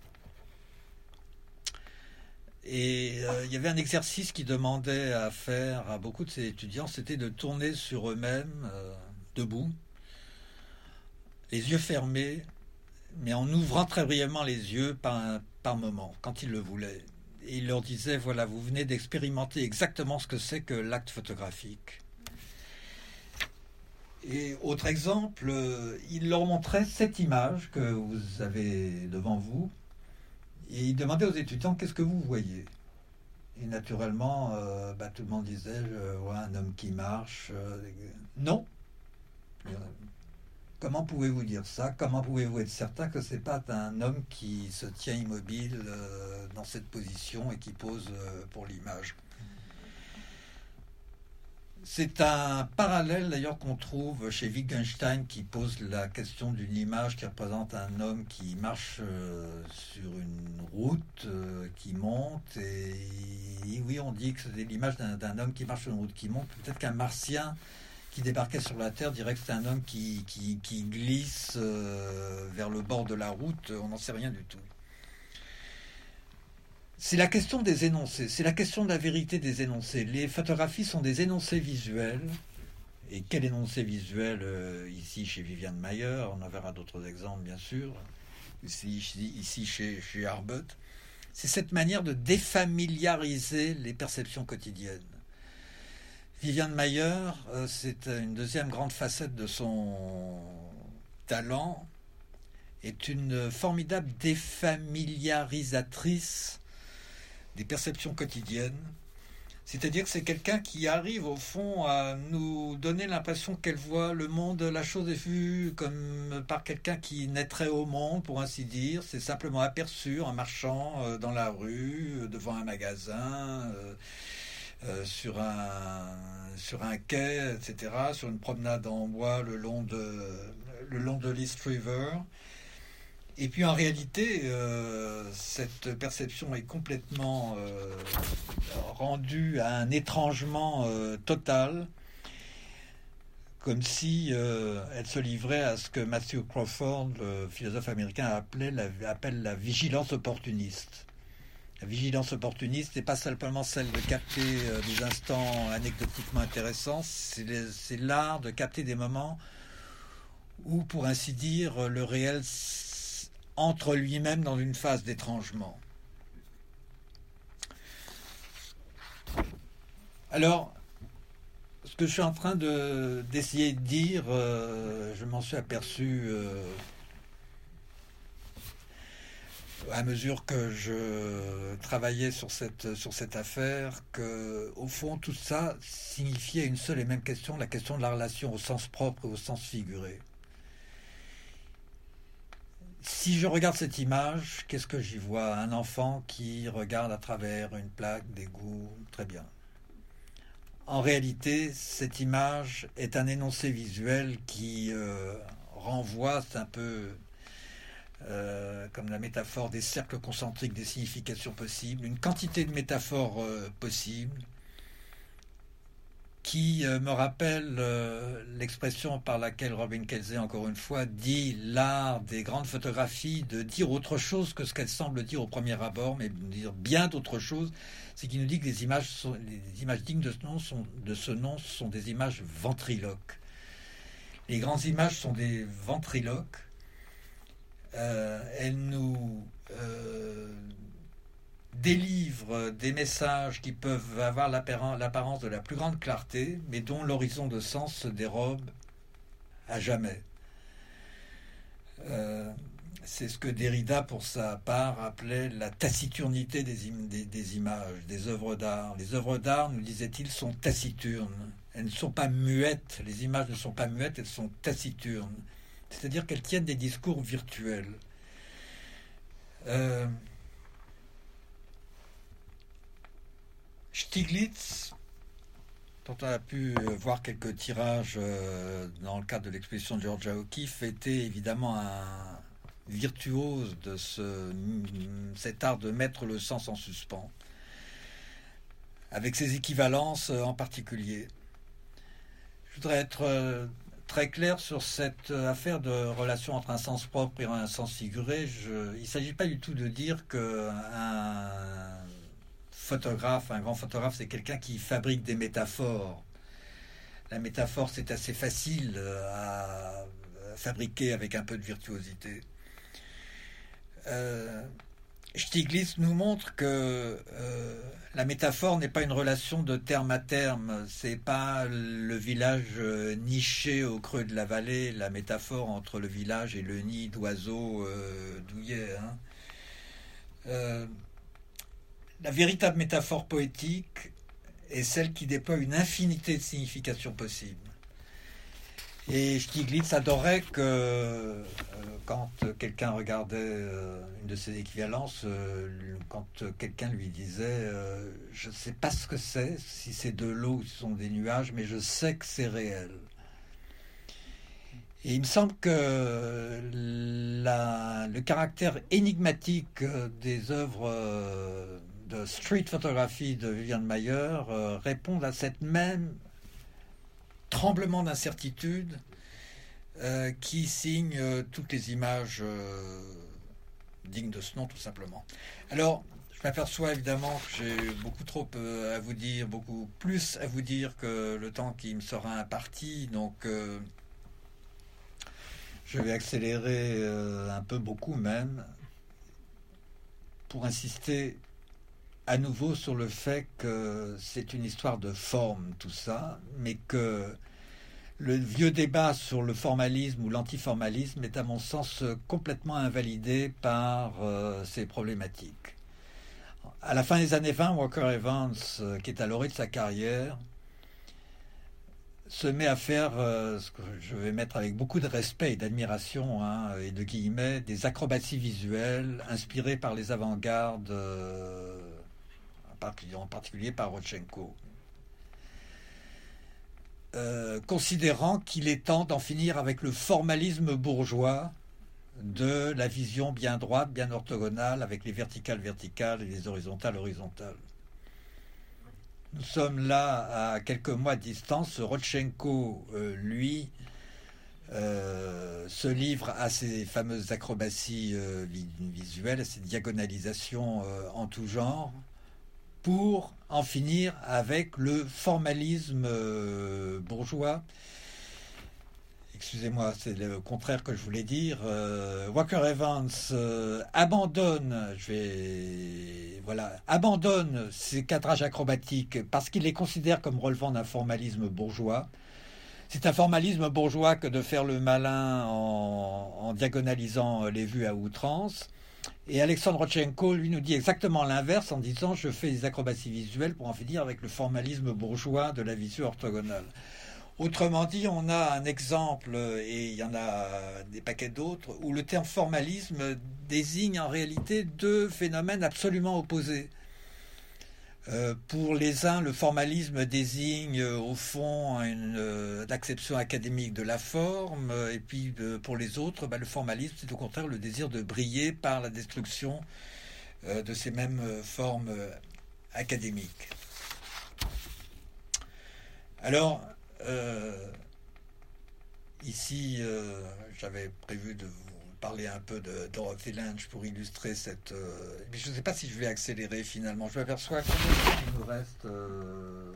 et euh, il y avait un exercice qui demandait à faire à beaucoup de ces étudiants, c'était de tourner sur eux-mêmes, euh, debout, les yeux fermés, mais en ouvrant très brièvement les yeux par, par moment, quand ils le voulaient. Et il leur disait, voilà, vous venez d'expérimenter exactement ce que c'est que l'acte photographique. Et autre exemple, euh, il leur montrait cette image que vous avez devant vous, et il demandait aux étudiants qu'est-ce que vous voyez? Et naturellement, euh, bah, tout le monde disait je vois un homme qui marche. Euh, non. Comment pouvez-vous dire ça? Comment pouvez-vous être certain que ce n'est pas un homme qui se tient immobile dans cette position et qui pose pour l'image? C'est un parallèle d'ailleurs qu'on trouve chez Wittgenstein qui pose la question d'une image qui représente un homme qui marche euh, sur une route euh, qui monte et, oui on dit que c'est l'image d'un homme qui marche sur une route qui monte. Peut-être qu'un martien qui débarquait sur la Terre dirait que c'est un homme qui, glisse euh, vers le bord de la route, on n'en sait rien du tout. C'est la question des énoncés, c'est la question de la vérité des énoncés. Les photographies sont des énoncés visuels. Et quel énoncé visuel euh, ici chez Viviane Mayer On en verra d'autres exemples, bien sûr. Ici, ici chez, chez Arbut. C'est cette manière de défamiliariser les perceptions quotidiennes. Viviane Mayer, euh, c'est une deuxième grande facette de son talent, est une formidable défamiliarisatrice des perceptions quotidiennes. C'est-à-dire que c'est quelqu'un qui arrive au fond à nous donner l'impression qu'elle voit le monde, la chose est vue comme par quelqu'un qui naîtrait au monde, pour ainsi dire. C'est simplement aperçu en marchant euh, dans la rue, euh, devant un magasin, euh, sur, un, quai, etc., sur une promenade en bois le long de, le long de l'East River. Et puis en réalité, euh, cette perception est complètement euh, rendue à un étrangement euh, total, comme si elle se livrait à ce que Matthew Crawford, le philosophe américain, appelait la, appelle la vigilance opportuniste. La vigilance opportuniste n'est pas simplement celle de capter des instants anecdotiquement intéressants, c'est l'art de capter des moments où, pour ainsi dire, le réel entre lui-même dans une phase d'étrangement. Alors, ce que je suis en train d'essayer de, dire, euh, je m'en suis aperçu euh, à mesure que je travaillais sur cette, affaire, que au fond tout ça signifiait une seule et même question, la question de la relation au sens propre et au sens figuré si je regarde cette image, qu'est-ce que j'y vois? Un enfant qui regarde à travers une plaque d'égout, très bien. En réalité, cette image est un énoncé visuel qui euh, renvoie, c'est un peu euh, comme la métaphore des cercles concentriques des significations possibles, une quantité de métaphores euh, possibles qui euh, me rappelle euh, l'expression par laquelle Robin Kelsey, encore une fois, dit l'art des grandes photographies de dire autre chose que ce qu'elle semble dire au premier abord, mais dire bien d'autre chose. C'est qu'il nous dit que les images, sont, les images dignes de ce, nom sont, de ce nom sont des images ventriloques. Les grandes images sont des ventriloques. Euh, elles nous délivre des messages qui peuvent avoir l'apparence de la plus grande clarté, mais dont l'horizon de sens se dérobe à jamais. Euh, c'est ce que Derrida, pour sa part, appelait la taciturnité des, images, des œuvres d'art. Les œuvres d'art, nous disait-il, sont taciturnes. Elles ne sont pas muettes, les images ne sont pas muettes, elles sont taciturnes. C'est-à-dire qu'elles tiennent des discours virtuels. Euh, Stiglitz, dont on a pu euh, voir quelques tirages euh, dans le cadre de l'exposition de Georgia O'Keeffe, était évidemment un virtuose de ce, cet art de mettre le sens en suspens, avec ses équivalences euh, en particulier. Je voudrais être très clair sur cette affaire de relation entre un sens propre et un sens figuré. il ne s'agit pas du tout de dire qu'un photographe, un grand photographe, c'est quelqu'un qui fabrique des métaphores. La métaphore, c'est assez facile euh, à fabriquer avec un peu de virtuosité. Euh, Stiglitz nous montre que la métaphore n'est pas une relation de terme à terme. C'est pas le village niché au creux de la vallée, la métaphore entre le village et le nid d'oiseaux douillets. Hein. La véritable métaphore poétique est celle qui déploie une infinité de significations possibles. Et Stiglitz adorait que euh, quand quelqu'un regardait euh, une de ses équivalences, euh, quand quelqu'un lui disait Je ne sais pas ce que c'est, si c'est de l'eau ou si ce sont des nuages, mais je sais que c'est réel. Et il me semble que le caractère énigmatique des œuvres de street photographie de Viviane Mayer répond à cette même tremblement d'incertitude euh, qui signe euh, toutes les images euh, dignes de ce nom, tout simplement. Alors, je m'aperçois évidemment que j'ai beaucoup trop à vous dire, beaucoup plus à vous dire que le temps qui me sera imparti. Donc, je vais accélérer un peu, beaucoup même, pour insister à nouveau sur le fait que c'est une histoire de forme, tout ça, mais que le vieux débat sur le formalisme ou l'antiformalisme est à mon sens complètement invalidé par euh, ces problématiques. À la fin des années 20, Walker Evans, euh, qui est à l'orée de sa carrière, se met à faire euh, ce que je vais mettre avec beaucoup de respect et d'admiration hein, et de guillemets des acrobaties visuelles inspirées par les avant-gardes en particulier par Rodchenko. Euh, considérant qu'il est temps d'en finir avec le formalisme bourgeois de la vision bien droite, bien orthogonale, avec les verticales verticales et les horizontales horizontales. Nous sommes là à quelques mois de distance. Rodchenko, euh, lui, euh, se livre à ces fameuses acrobaties visuelles, à ces diagonalisations en tout genre pour en finir avec le formalisme euh, bourgeois. Excusez-moi, c'est le contraire que je voulais dire. Euh, Walker Evans euh, abandonne, je vais, abandonne ces cadrages acrobatiques parce qu'il les considère comme relevant d'un formalisme bourgeois. C'est un formalisme bourgeois que de faire le malin en diagonalisant les vues à outrance. Et Alexandre Rodchenko, lui, nous dit exactement l'inverse en disant Je fais des acrobaties visuelles pour en finir avec le formalisme bourgeois de la visu orthogonale. Autrement dit, on a un exemple, et il y en a des paquets d'autres, où le terme formalisme désigne en réalité deux phénomènes absolument opposés. Euh, pour les uns, le formalisme désigne euh, au fond une euh, acception académique de la forme, et puis pour les autres, bah, le formalisme, c'est au contraire le désir de briller par la destruction de ces mêmes formes académiques. Alors, ici, j'avais prévu de parler un peu de Dorothy Lange pour illustrer cette. Euh, mais je ne sais pas si je vais accélérer finalement. Je m'aperçois qu'il nous reste. Euh,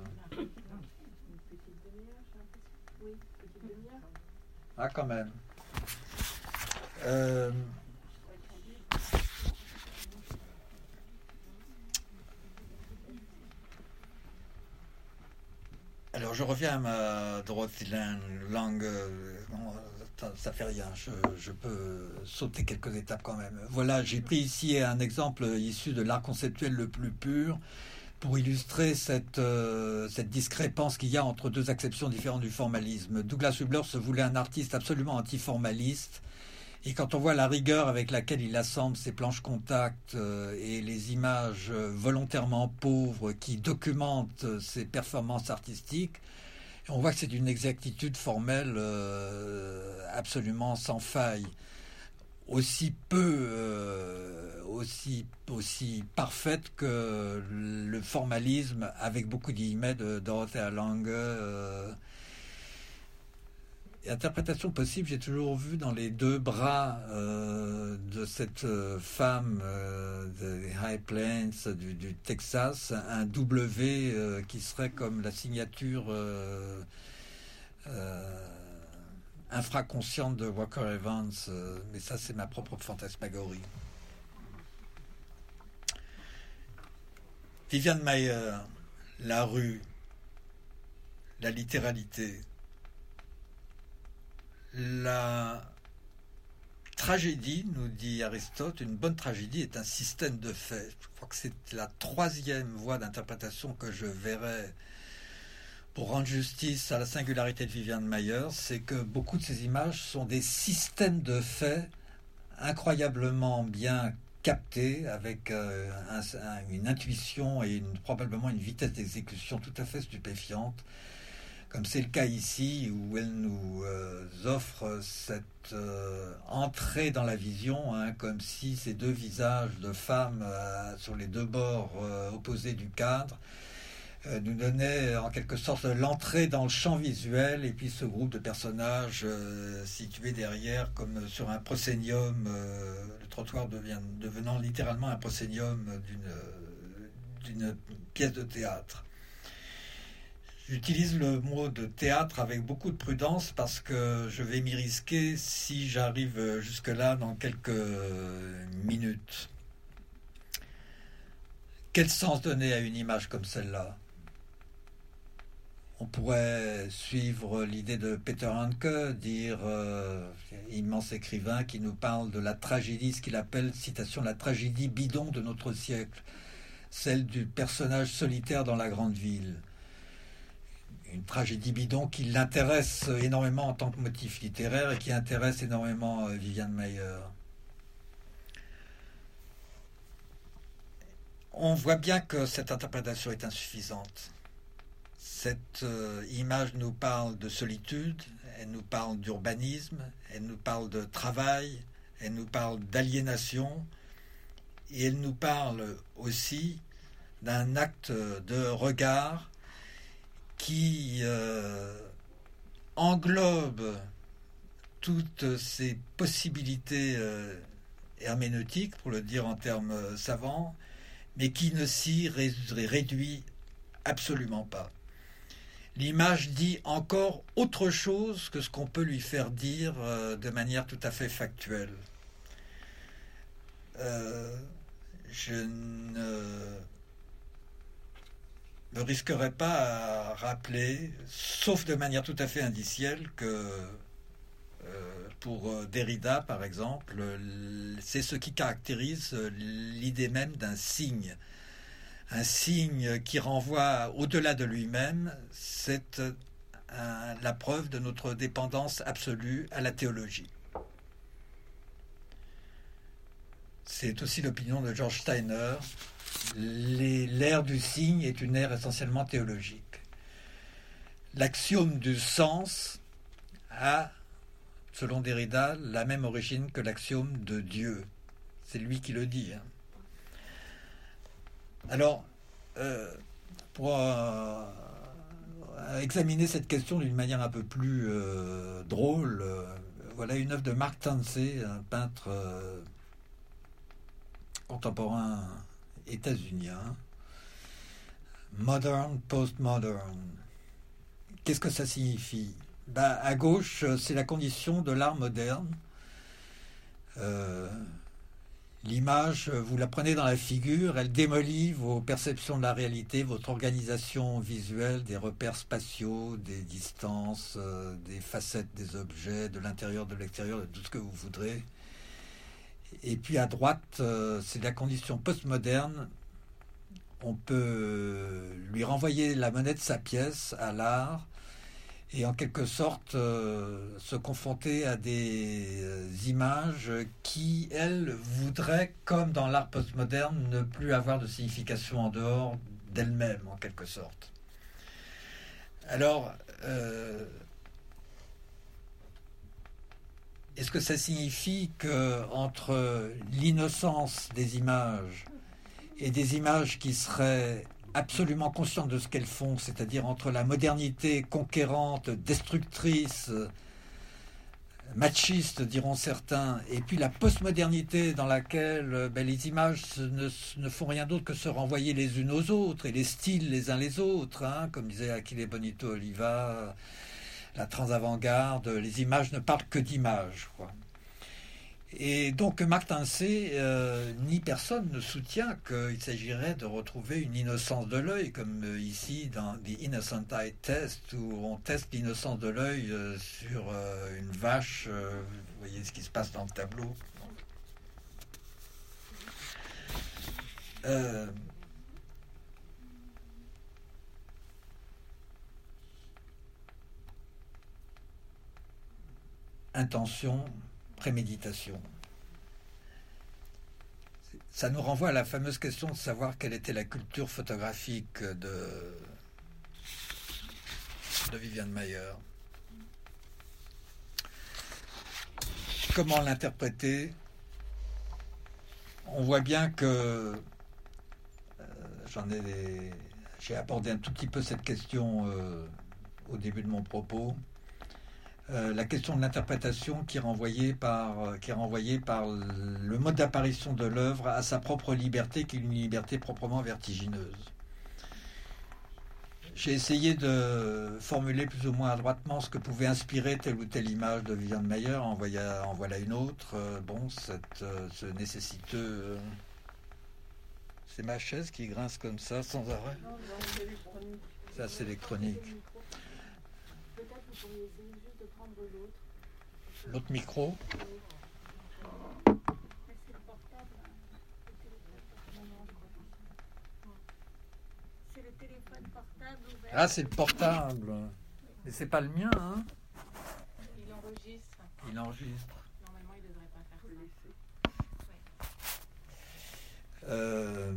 ah, quand même. Euh, alors je reviens à ma Dorothy Lange ça, fait rien, je, peux sauter quelques étapes quand même. Voilà, j'ai pris ici un exemple issu de l'art conceptuel le plus pur pour illustrer cette, euh, cette discrépance qu'il y a entre deux acceptions différentes du formalisme. Douglas Hubler se voulait un artiste absolument antiformaliste. Et quand on voit la rigueur avec laquelle il assemble ses planches contact euh, et les images volontairement pauvres qui documentent ses performances artistiques, on voit que c'est une exactitude formelle euh, absolument sans faille, aussi peu, euh, aussi, parfaite que le formalisme, avec beaucoup d'guillemets de Dorothea Lange, euh, interprétation possible, j'ai toujours vu dans les deux bras euh, de cette euh, femme euh, des High Plains du, Texas un W qui serait comme la signature infraconsciente de Walker Evans, mais ça c'est ma propre fantasmagorie. Viviane Mayer, la rue, la littéralité, la tragédie, nous dit Aristote, une bonne tragédie est un système de faits. Je crois que c'est la troisième voie d'interprétation que je verrai pour rendre justice à la singularité de Viviane Mayer, c'est que beaucoup de ces images sont des systèmes de faits incroyablement bien captés, avec euh, une intuition et probablement une vitesse d'exécution tout à fait stupéfiante, comme c'est le cas ici, où elle nous euh, offre cette euh, entrée dans la vision, hein, comme si ces deux visages de femmes sur les deux bords opposés du cadre euh, nous donnait en quelque sorte l'entrée dans le champ visuel et puis ce groupe de personnages euh, situés derrière comme sur un proscenium, euh, le trottoir devient, devenant littéralement un proscenium d'une pièce de théâtre. J'utilise le mot de théâtre avec beaucoup de prudence parce que je vais m'y risquer si j'arrive jusque-là dans quelques minutes. Quel sens donner à une image comme celle-là? On pourrait suivre l'idée de Peter Handke, dire euh, immense écrivain qui nous parle de la tragédie, ce qu'il appelle, citation, la tragédie bidon de notre siècle, celle du personnage solitaire dans la grande ville. Une tragédie bidon qui l'intéresse énormément en tant que motif littéraire et qui intéresse énormément euh, Viviane Mayer. On voit bien que cette interprétation est insuffisante cette euh, image nous parle de solitude, elle nous parle d'urbanisme, elle nous parle de travail, elle nous parle d'aliénation, et elle nous parle aussi d'un acte de regard qui euh, englobe toutes ces possibilités euh, herméneutiques, pour le dire en termes savants, mais qui ne s'y réduit absolument pas l'image dit encore autre chose que ce qu'on peut lui faire dire euh, de manière tout à fait factuelle. Euh, je ne me risquerai pas à rappeler, sauf de manière tout à fait indicielle, que euh, pour Derrida, par exemple, c'est ce qui caractérise l'idée même d'un signe un signe qui renvoie au-delà de lui-même, c'est euh, la preuve de notre dépendance absolue à la théologie. C'est aussi l'opinion de George Steiner. L'ère du signe est une ère essentiellement théologique. L'axiome du sens a, selon Derrida, la même origine que l'axiome de Dieu. C'est lui qui le dit. Hein. Alors, euh, pour euh, examiner cette question d'une manière un peu plus euh, drôle, voilà une œuvre de Mark Tansey, un peintre contemporain états-unien. Modern, postmodern. Qu'est-ce que ça signifie? Bah, À gauche, c'est la condition de l'art moderne. L'image, vous la prenez dans la figure, elle démolit vos perceptions de la réalité, votre organisation visuelle, des repères spatiaux, des distances, euh, des facettes des objets, de l'intérieur, de l'extérieur, de tout ce que vous voudrez. Et puis à droite, euh, c'est la condition postmoderne. On peut lui renvoyer la monnaie de sa pièce à l'art et en quelque sorte euh, se confronter à des euh, images qui, elles, voudraient, comme dans l'art postmoderne, ne plus avoir de signification en dehors d'elles-mêmes, en quelque sorte. Alors, est-ce que ça signifie que entre l'innocence des images et des images qui seraient absolument conscientes de ce qu'elles font, c'est-à-dire entre la modernité conquérante, destructrice, machiste, diront certains, et puis la postmodernité dans laquelle ben, les images ne, font rien d'autre que se renvoyer les unes aux autres, et les styles les uns les autres, hein, comme disait Achille Bonito Oliva, la transavant-garde, les images ne parlent que d'images. Et donc Martin C, euh, ni personne ne soutient qu'il s'agirait de retrouver une innocence de l'œil, comme euh, ici dans The Innocent Eye Test, où on teste l'innocence de l'œil euh, sur une vache. vous voyez ce qui se passe dans le tableau. Intention, préméditation. Ça nous renvoie à la fameuse question de savoir quelle était la culture photographique de, de Viviane Mayer. Comment l'interpréter? On voit bien que euh, j'en ai, j'ai abordé un tout petit peu cette question euh, au début de mon propos. Euh, la question de l'interprétation qui est renvoyée par, euh, qui est par le mode d'apparition de l'œuvre à sa propre liberté, qui est une liberté proprement vertigineuse. J'ai essayé de formuler plus ou moins adroitement ce que pouvait inspirer telle ou telle image de Viviane Mayer. En voilà, en voilà une autre. Euh, bon, cette, ce nécessiteux. c'est ma chaise qui grince comme ça sans arrêt. Ça, c'est les chroniques. L'autre micro. Ah, c'est le portable. Mais c'est pas le mien, hein
Il enregistre.
Il enregistre.
Normalement, il devrait pas faire ça.
Euh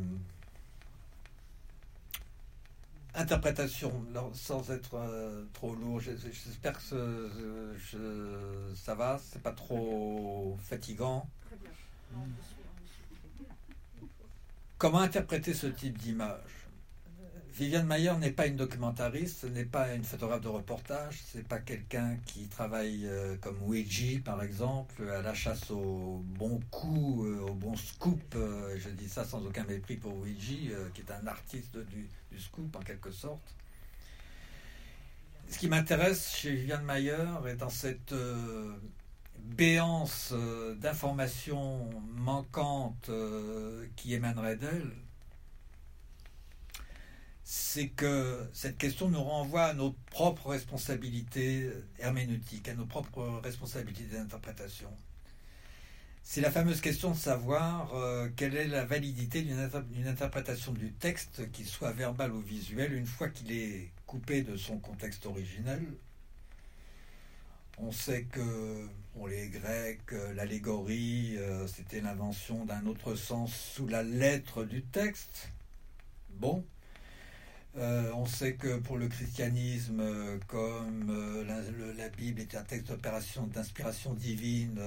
interprétation, sans être euh, trop lourd. J'espère que ça va, c'est pas trop fatigant. Comment interpréter ce type d'image? Viviane Mayer n'est pas une documentariste, n'est pas une photographe de reportage, c'est pas quelqu'un qui travaille euh, comme Ouija par exemple, à la chasse au bon coup, euh, au bon scoop. Euh, je dis ça sans aucun mépris pour Ouija, qui est un artiste du, scoop en quelque sorte. Ce qui m'intéresse chez Viviane Mayer est dans cette béance d'informations manquantes qui émanerait d'elle c'est que cette question nous renvoie à nos propres responsabilités herméneutiques, à nos propres responsabilités d'interprétation. C'est la fameuse question de savoir euh, quelle est la validité d'une interprétation du texte, qu'il soit verbal ou visuel, une fois qu'il est coupé de son contexte originel. On sait que pour les Grecs, euh, l'allégorie, euh, c'était l'invention d'un autre sens sous la lettre du texte. Bon, euh, on sait que pour le christianisme, euh, comme euh, la, Bible est un texte d'inspiration divine,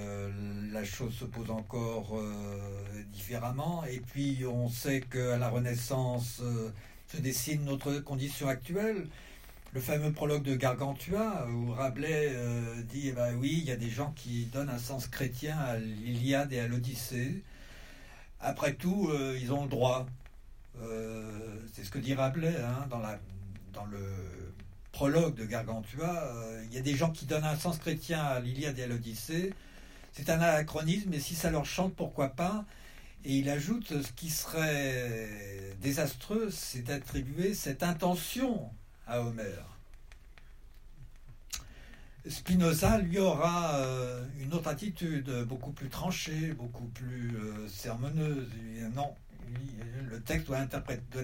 la chose se pose encore différemment. Et puis on sait qu'à la Renaissance se dessine notre condition actuelle. Le fameux prologue de Gargantua, où Rabelais dit eh ben oui, il y a des gens qui donnent un sens chrétien à l'Iliade et à l'Odyssée. Après tout, ils ont le droit. Euh, c'est ce que dit Rabelais hein, dans, le prologue de Gargantua. Euh, il y a des gens qui donnent un sens chrétien à l'Iliade et à l'Odyssée. C'est un anachronisme, et si ça leur chante, pourquoi pas? Et il ajoute ce qui serait désastreux, c'est d'attribuer cette intention à Homère. Spinoza, lui, aura euh, une autre attitude, beaucoup plus tranchée, beaucoup plus sermoneuse. Non, le texte doit,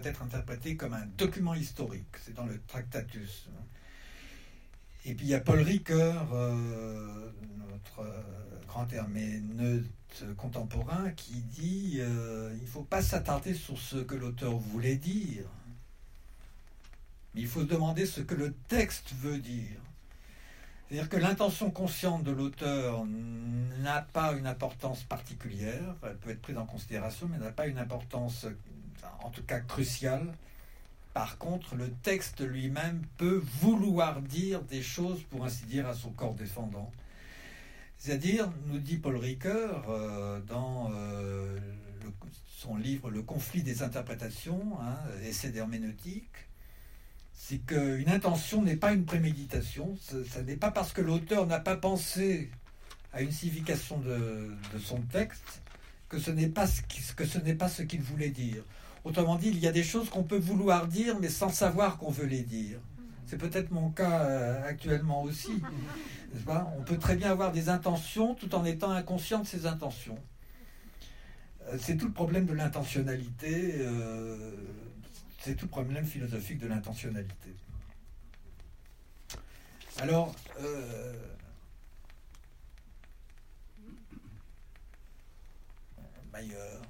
être interprété comme un document historique. C'est dans le Tractatus. Et puis il y a Paul Ricoeur, euh, notre euh, grand herméneute contemporain, qui dit euh, il ne faut pas s'attarder sur ce que l'auteur voulait dire, mais il faut se demander ce que le texte veut dire. C'est-à-dire que l'intention consciente de l'auteur n'a pas une importance particulière, elle peut être prise en considération, mais n'a pas une importance, en tout cas cruciale. Par contre, le texte lui-même peut vouloir dire des choses, pour ainsi dire, à son corps défendant. C'est-à-dire, nous dit Paul Ricoeur euh, dans euh, son livre Le conflit des interprétations, hein, essai d'herméneutique, c'est qu'une intention n'est pas une préméditation. Ce, n'est pas parce que l'auteur n'a pas pensé à une signification de, son texte que ce n'est pas ce qu'il voulait dire. Autrement dit, il y a des choses qu'on peut vouloir dire, mais sans savoir qu'on veut les dire. C'est peut-être mon cas euh, actuellement aussi. On peut très bien avoir des intentions tout en étant inconscient de ces intentions. Euh, c'est tout le problème de l'intentionnalité. Euh, c'est tout problème philosophique de l'intentionnalité. Alors, Mailleur,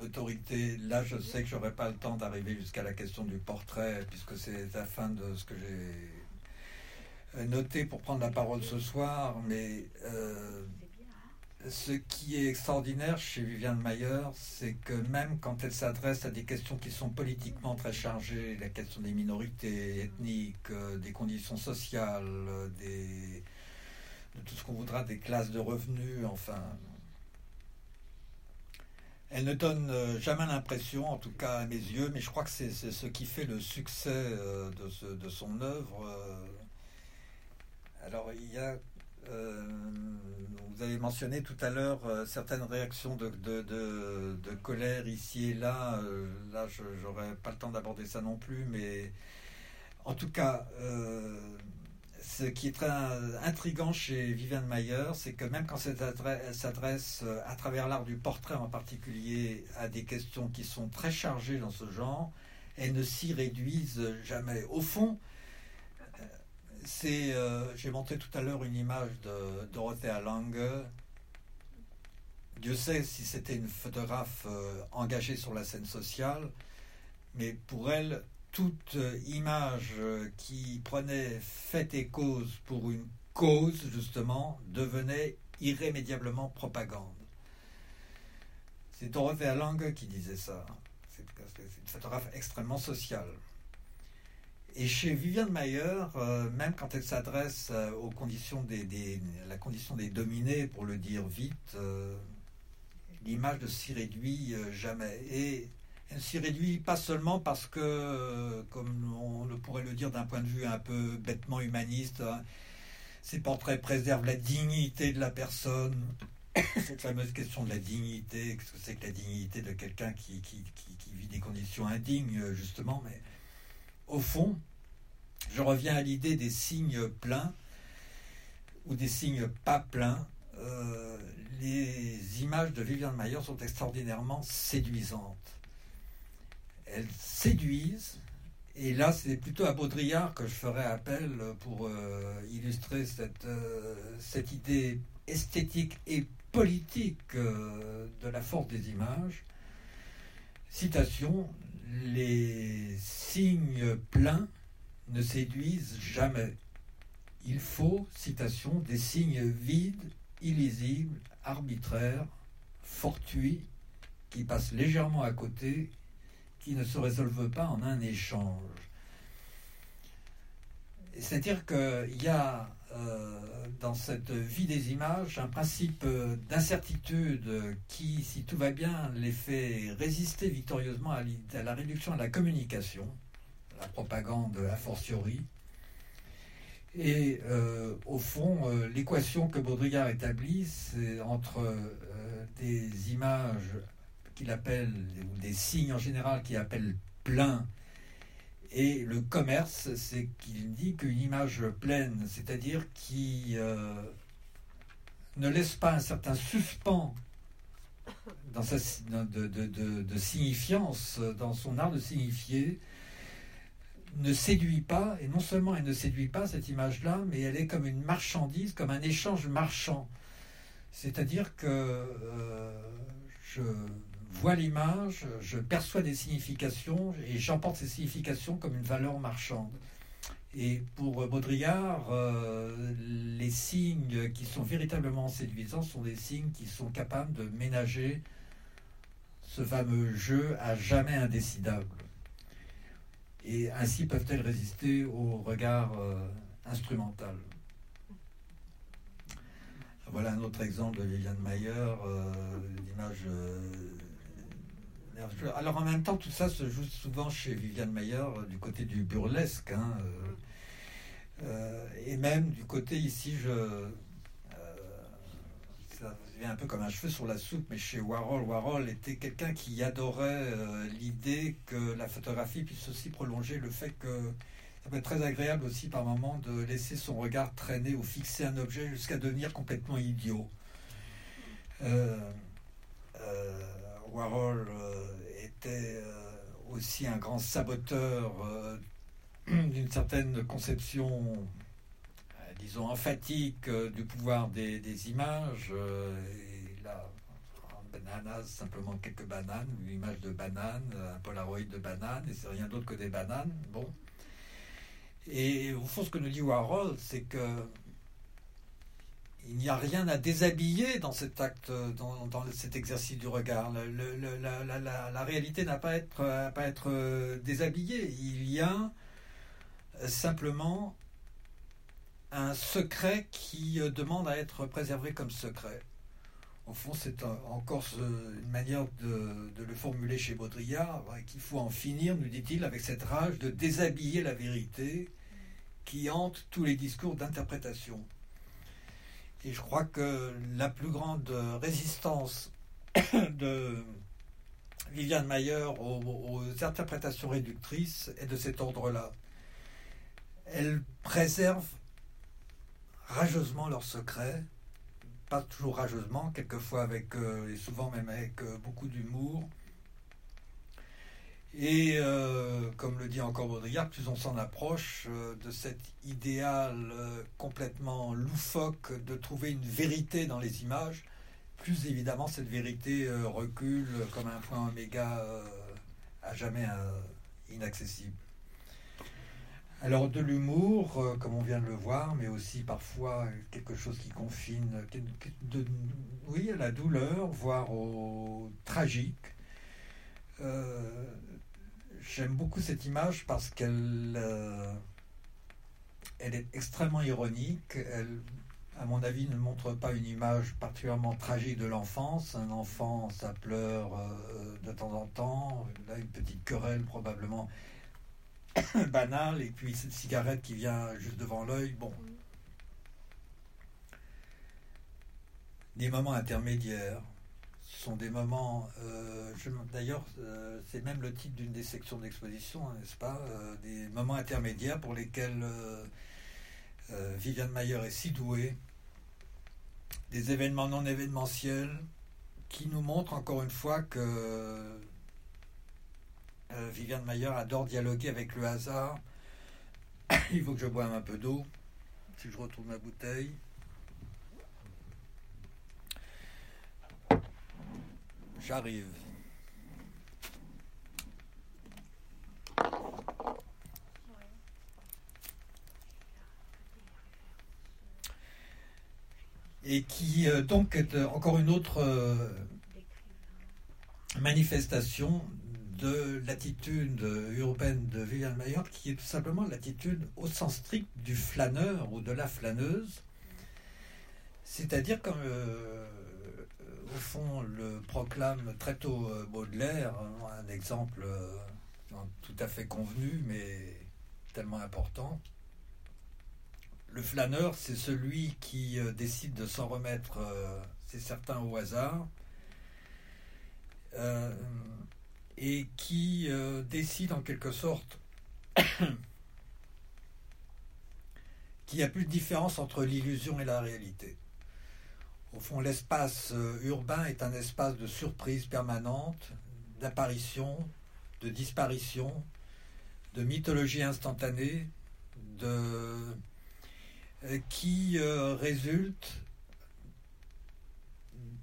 l'autorité, là je sais que j'aurai pas le temps d'arriver jusqu'à la question du portrait, puisque c'est la fin de ce que j'ai noté pour prendre la parole ce soir, mais euh, ce qui est extraordinaire chez Viviane Mayer, c'est que même quand elle s'adresse à des questions qui sont politiquement très chargées, la question des minorités ethniques, euh, des conditions sociales, des, de tout ce qu'on voudra, des classes de revenus, enfin, elle ne donne euh, jamais l'impression, en tout cas à mes yeux, mais je crois que c'est ce qui fait le succès euh, de, son œuvre. Euh. Alors, il y a. vous avez mentionné tout à l'heure certaines réactions de, colère ici et là. là, je n'aurai pas le temps d'aborder ça non plus, mais en tout cas, ce qui est très intrigant chez Viviane Mayer, c'est que même quand elle s'adresse euh, à travers l'art du portrait en particulier à des questions qui sont très chargées dans ce genre, elles ne s'y réduisent jamais. Au fond, euh, c'est, euh, j'ai montré tout à l'heure une image de Dorothea Lange. Dieu sait si c'était une photographe engagée sur la scène sociale, mais pour elle, toute image qui prenait fait et cause pour une cause, justement, devenait irrémédiablement propagande. C'est Dorothea Lange qui disait ça. C'est une photographe extrêmement sociale. Et chez Viviane Mayer, euh, même quand elle s'adresse euh, aux conditions des, la condition des dominés, pour le dire vite, euh, l'image ne s'y réduit jamais. Et elle s'y réduit pas seulement parce que, comme on le pourrait le dire d'un point de vue un peu bêtement humaniste, hein, ces portraits préservent la dignité de la personne. Cette fameuse question de la dignité, qu'est-ce que c'est que la dignité de quelqu'un qui, qui, vit des conditions indignes, justement, mais au fond, je reviens à l'idée des signes pleins ou des signes pas pleins. Euh, les images de Viviane Mayer sont extraordinairement séduisantes elles séduisent. Et là, c'est plutôt à Baudrillard que je ferai appel pour euh, illustrer cette, euh, cette idée esthétique et politique de la force des images. Citation Les signes pleins ne séduisent jamais. Il faut, citation, des signes vides, illisibles, arbitraires, fortuits, qui passent légèrement à côté qui ne se résolvent pas en un échange. C'est-à-dire qu'il y a euh, dans cette vie des images un principe d'incertitude qui, si tout va bien, les fait résister victorieusement à, la réduction de la communication, la propagande a fortiori. Et euh, au fond, euh, l'équation que Baudrillard établit, c'est entre des images qu'il appelle, ou des signes en général qu'il appelle plein, et le commerce, c'est qu'il dit qu'une image pleine, c'est-à-dire qui euh, ne laisse pas un certain suspens sa, de, de, signifiance, dans son art de signifier, ne séduit pas, et non seulement elle ne séduit pas cette image-là, mais elle est comme une marchandise, comme un échange marchand. C'est-à-dire que euh, je vois l'image, je perçois des significations et j'emporte ces significations comme une valeur marchande. Et pour Baudrillard, euh, les signes qui sont véritablement séduisants sont des signes qui sont capables de ménager ce fameux jeu à jamais indécidable. Et ainsi peuvent-elles résister au regard euh, instrumental. Voilà un autre exemple de Liliane Mayer, euh, l'image alors en même temps, tout ça se joue souvent chez Viviane Mayer euh, du côté du burlesque. Hein, euh, euh, et même du côté ici, je, ça un peu comme un cheveu sur la soupe, mais chez Warhol, Warhol était quelqu'un qui adorait l'idée que la photographie puisse aussi prolonger le fait que ça peut être très agréable aussi par moment de laisser son regard traîner ou fixer un objet jusqu'à devenir complètement idiot. Warhol était aussi un grand saboteur d'une certaine conception, euh, disons, emphatique euh, du pouvoir des, images. Euh, et là, bananas, simplement quelques bananes, une image de banane, un polaroid de banane, et c'est rien d'autre que des bananes. Bon. Et au fond, ce que nous dit Warhol, c'est que il n'y a rien à déshabiller dans cet acte, dans, cet exercice du regard. la, réalité n'a pas à être, pas être déshabillée. Il y a simplement un secret qui euh, demande à être préservé comme secret. Au fond, c'est encore une manière de, le formuler chez Baudrillard, qu'il faut en finir, nous dit-il, avec cette rage de déshabiller la vérité qui hante tous les discours d'interprétation. Et je crois que la plus grande résistance de Viviane Mayer aux interprétations réductrices est de cet ordre-là elles préservent rageusement leurs secrets, pas toujours rageusement, quelquefois avec, euh, et souvent même avec euh, beaucoup d'humour. Et euh, comme le dit encore Baudrillard, plus on s'en approche de cet idéal complètement loufoque de trouver une vérité dans les images, plus évidemment cette vérité recule comme un point oméga à jamais inaccessible. Alors de l'humour, euh, comme on vient de le voir, mais aussi parfois quelque chose qui confine, de, oui, à la douleur, voire au tragique. Euh, j'aime beaucoup cette image parce qu'elle euh, elle est extrêmement ironique. Elle, à mon avis, ne montre pas une image particulièrement tragique de l'enfance. Un enfant, ça pleure de temps en temps. Là, une petite querelle probablement banal, et puis cette cigarette qui vient juste devant l'œil. Bon. Des moments intermédiaires. Sont des moments. Euh, D'ailleurs, euh, c'est même le titre d'une des sections d'exposition, hein, n'est-ce pas euh, Des moments intermédiaires pour lesquels Viviane Mayer est si douée. Des événements non événementiels qui nous montrent encore une fois que euh, Viviane Mayer adore dialoguer avec le hasard. Il faut que je boive un peu d'eau. Si je retrouve ma bouteille. J'arrive. Et qui euh, donc est euh, encore une autre manifestation de l'attitude européenne de Mayer, qui est tout simplement l'attitude au sens strict du flâneur ou de la flâneuse. C'est-à-dire, comme euh, au fond le proclame très tôt euh, Baudelaire, hein, un exemple euh, tout à fait convenu, mais tellement important. Le flâneur, c'est celui qui décide de s'en remettre, c'est certain, au hasard et qui euh, décide en quelque sorte qu'il n'y a plus de différence entre l'illusion et la réalité. Au fond, l'espace euh, urbain est un espace de surprise permanente, d'apparition, de disparition, de mythologie instantanée, de, euh, qui résulte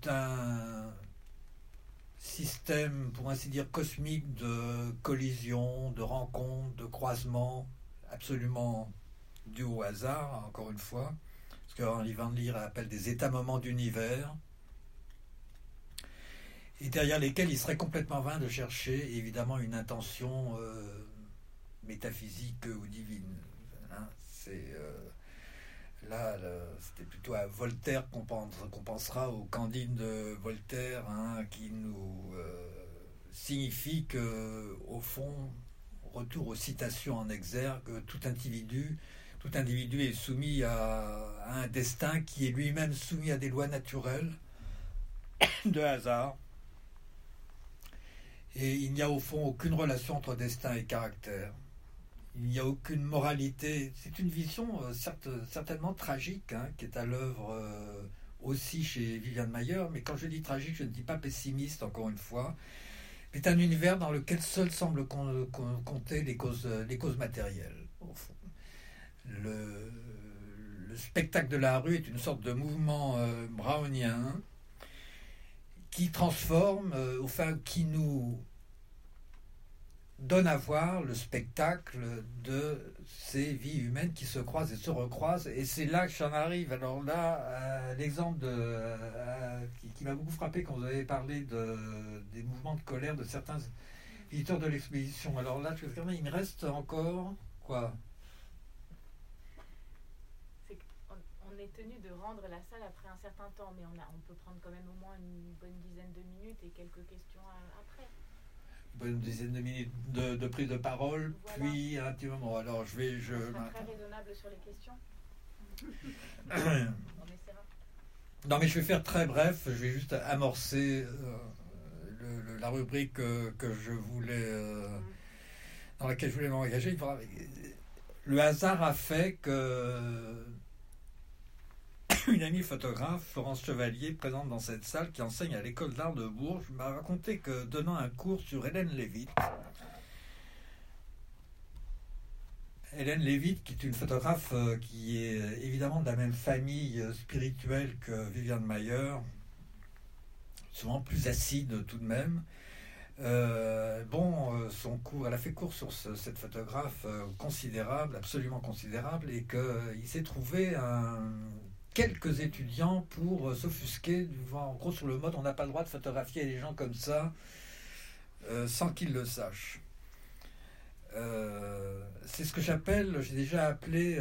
d'un système, pour ainsi dire, cosmique de collisions, de rencontres, de croisements, absolument dû au hasard, encore une fois, ce que Henri Van Leer appelle des états-moments d'univers, et derrière lesquels il serait complètement vain de chercher, évidemment, une intention euh, métaphysique ou divine. Hein. C'est. Euh, Là, c'était plutôt à Voltaire qu'on pensera au Candide de Voltaire, hein, qui nous euh, signifie que, au fond, retour aux citations en exergue, tout individu, tout individu est soumis à, un destin qui est lui-même soumis à des lois naturelles, de hasard. Et il n'y a au fond aucune relation entre destin et caractère. Il n'y a aucune moralité. C'est une vision euh, certainement tragique hein, qui est à l'œuvre euh, aussi chez Viviane Mayer. Mais quand je dis tragique, je ne dis pas pessimiste, encore une fois. C'est un univers dans lequel seul semble compter les causes, les causes matérielles. Le, le, spectacle de la rue est une sorte de mouvement euh, brownien qui transforme, euh, enfin, qui nous donne à voir le spectacle de ces vies humaines qui se croisent et se recroisent. Et c'est là que j'en arrive. Alors là, l'exemple de, euh, qui, m'a beaucoup frappé quand vous avez parlé de, des mouvements de colère de certains visiteurs de l'expédition. Alors là, je il me reste encore quoi?
On est tenu de rendre la salle après un certain temps, mais on, a, on peut prendre quand même au moins une bonne dizaine de minutes et quelques questions après.
Une bonne dizaine de minutes de, prise de parole, puis un petit moment. Alors je vais. Je...
sera très raisonnable sur les questions.
Non, mais je vais faire très bref. Je vais juste amorcer euh, la rubrique que, je voulais, euh, mm. dans laquelle je voulais m'engager. Le hasard a fait que une amie photographe, Florence Chevalier, présente dans cette salle, qui enseigne à l'école d'art de Bourges, m'a raconté que donnant un cours sur Hélène Lévite, Hélène Lévite, qui est une photographe euh, qui est euh, évidemment de la même famille euh, spirituelle que Viviane Mayer, souvent plus acide tout de même. bon, son cours, elle a fait cours sur cette photographe considérable, absolument considérable, et qu'il s'est trouvé un, quelques étudiants pour euh, s'offusquer. En gros, sur le mode, on n'a pas le droit de photographier les gens comme ça euh, sans qu'ils le sachent. Euh, c'est ce que j'appelle, j'ai déjà appelé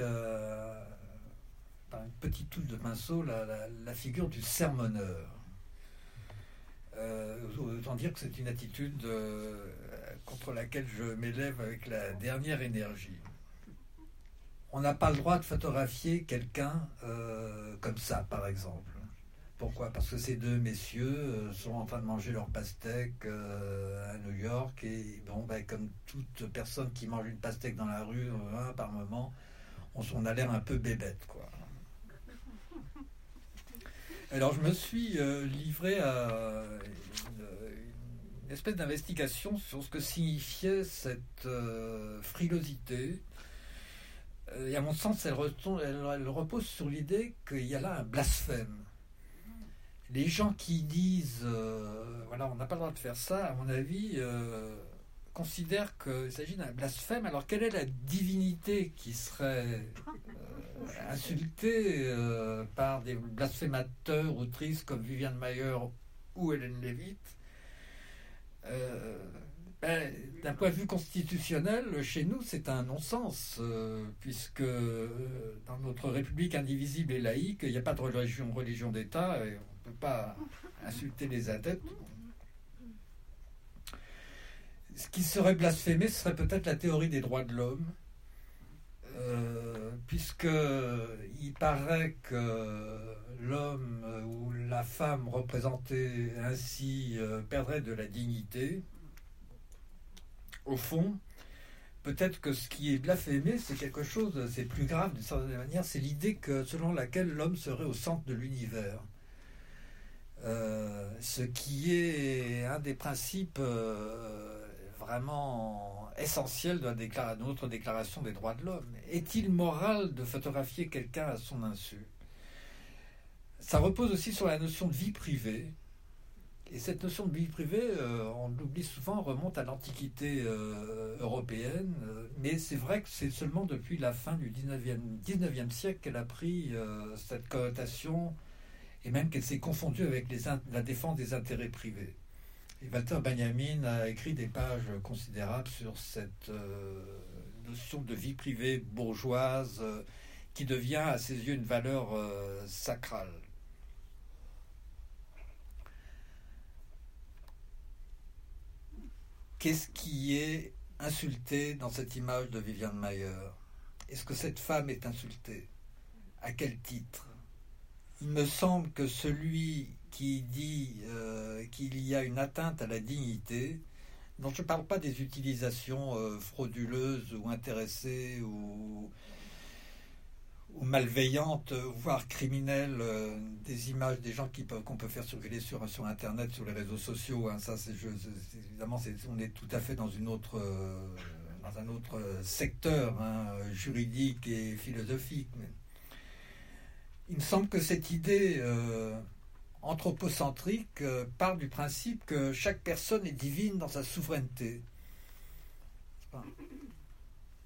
par une petite touche de pinceau la, figure du sermonneur. autant dire que c'est une attitude contre laquelle je m'élève avec la dernière énergie on n'a pas le droit de photographier quelqu'un euh, comme ça, par exemple. Pourquoi? Parce que ces deux messieurs euh, sont en train de manger leur pastèque euh, à New York et bon, ben, comme toute personne qui mange une pastèque dans la rue, par moment, on, a l'air un peu bébête, quoi. Alors je me suis livré à une, espèce d'investigation sur ce que signifiait cette frilosité et à mon sens, elle, repose sur l'idée qu'il y a là un blasphème. Les gens qui disent, euh, voilà, on n'a pas le droit de faire ça, à mon avis, euh, considèrent qu'il s'agit d'un blasphème. Alors, quelle est la divinité qui serait insultée par des blasphémateurs, autrices comme Viviane Mayer ou Hélène Lévite d'un point de vue constitutionnel, chez nous, c'est un non-sens, euh, puisque euh, dans notre République indivisible et laïque, il n'y a pas de religion, d'État, et on ne peut pas insulter les adeptes. Ce qui serait blasphémé, serait peut-être la théorie des droits de l'homme, euh, puisqu'il paraît que l'homme ou la femme représentée ainsi perdrait de la dignité au fond, peut-être que ce qui est blasphémé, c'est quelque chose, c'est plus grave d'une certaine manière, c'est l'idée selon laquelle l'homme serait au centre de l'univers. Euh, ce qui est un des principes euh, vraiment essentiels de, notre déclaration des droits de l'homme. Est-il moral de photographier quelqu'un à son insu? Ça repose aussi sur la notion de vie privée. Et cette notion de vie privée, euh, on l'oublie souvent, remonte à l'Antiquité euh, européenne, euh, mais c'est vrai que c'est seulement depuis la fin du 19e, 19e siècle qu'elle a pris cette connotation, et même qu'elle s'est confondue avec la défense des intérêts privés. Et Walter Benjamin a écrit des pages considérables sur cette notion de vie privée bourgeoise qui devient à ses yeux une valeur sacrale. Qu'est-ce qui est insulté dans cette image de Viviane Mayer? Est-ce que cette femme est insultée? À quel titre? Il me semble que celui qui dit euh, qu'il y a une atteinte à la dignité, dont je ne parle pas des utilisations euh, frauduleuses ou intéressées ou, ou malveillantes, voire criminelles, euh, des images des gens qu'on peut faire circuler sur, sur Internet, sur les réseaux sociaux. Hein. ça, c'est, évidemment, on est tout à fait dans une autre, dans un autre secteur hein, juridique et philosophique. il me semble que cette idée anthropocentrique euh, part du principe que chaque personne est divine dans sa souveraineté.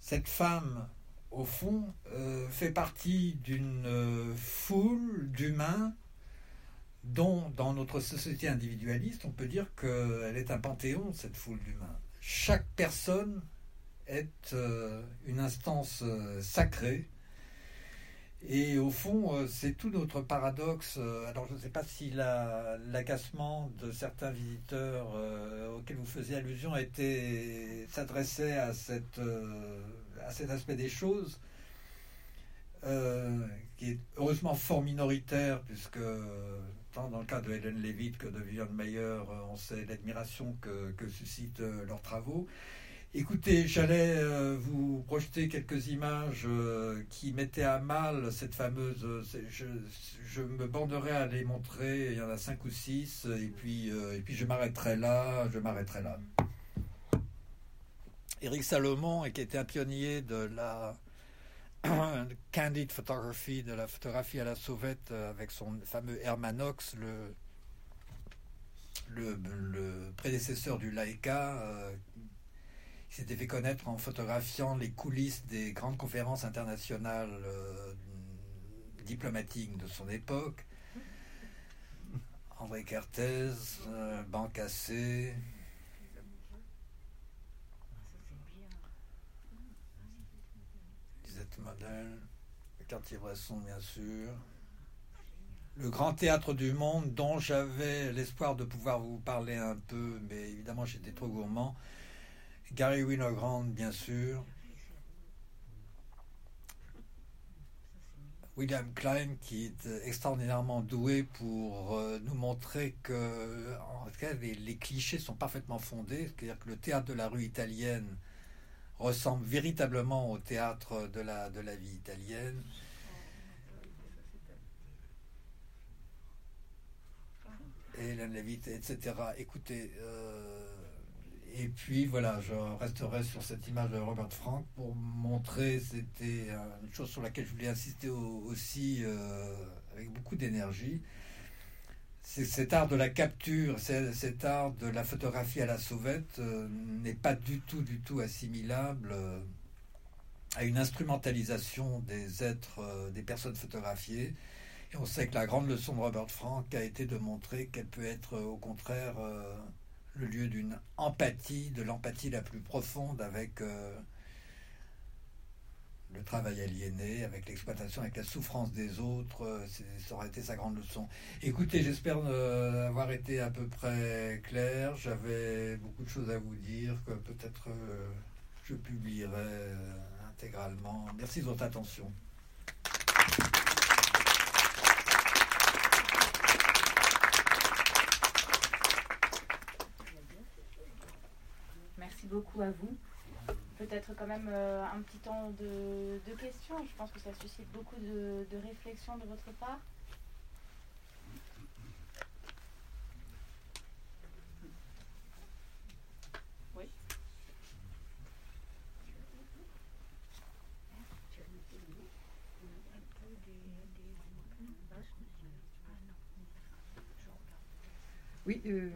Cette femme, au fond, euh, fait partie d'une euh, foule d'humains dont, dans notre société individualiste, on peut dire qu'elle est un panthéon, cette foule d'humains. Chaque personne est une instance sacrée et au fond, euh, c'est tout notre paradoxe. Euh, alors, je ne sais pas si l'agacement de certains visiteurs euh, auxquels vous faisiez allusion s'adressait à, cette, à cet aspect des choses, qui est heureusement fort minoritaire, puisque tant dans le cas de Helen Levitt que de Vivian Mayer, on sait l'admiration que, que suscitent leurs travaux. Écoutez, j'allais euh, vous projeter quelques images euh, qui mettaient à mal cette fameuse. Euh, je, me banderai à les montrer. Il y en a cinq ou six, et puis et puis je m'arrêterai là. Je m'arrêterai là. Éric Salomon, qui était un pionnier de la candid photography, de la photographie à la sauvette, avec son fameux Hermanox, le le, prédécesseur du Leica, il s'était fait connaître en photographiant les coulisses des grandes conférences internationales euh, diplomatiques de son époque. André Cartez, euh, Bancassé. Model, Cartier-Bresson, bien sûr. Le grand théâtre du monde dont j'avais l'espoir de pouvoir vous parler un peu, mais évidemment j'étais trop gourmand. Gary Winogrand, bien sûr. William Klein, qui est extraordinairement doué pour euh, nous montrer que en cas, les, clichés sont parfaitement fondés, c'est-à-dire que le théâtre de la rue italienne ressemble véritablement au théâtre de la, de la vie italienne. Etc. Écoutez, euh, et puis voilà, je resterai sur cette image de Robert Frank pour montrer, c'était une chose sur laquelle je voulais insister aussi euh, avec beaucoup d'énergie. Cet art de la capture, cet art de la photographie à la sauvette euh, n'est pas du tout, du tout assimilable euh, à une instrumentalisation des êtres, des personnes photographiées. Et on sait que la grande leçon de Robert Frank a été de montrer qu'elle peut être au contraire le lieu d'une empathie, de l'empathie la plus profonde avec euh, le travail aliéné, avec l'exploitation, avec la souffrance des autres. Euh, ça aurait été sa grande leçon. Écoutez, j'espère euh, avoir été à peu près clair. J'avais beaucoup de choses à vous dire que peut-être je publierai intégralement. Merci de votre attention.
beaucoup à vous. Peut-être quand même euh, un petit temps de, questions. Je pense que ça suscite beaucoup de, de réflexions de votre part. Oui.
Oui, euh,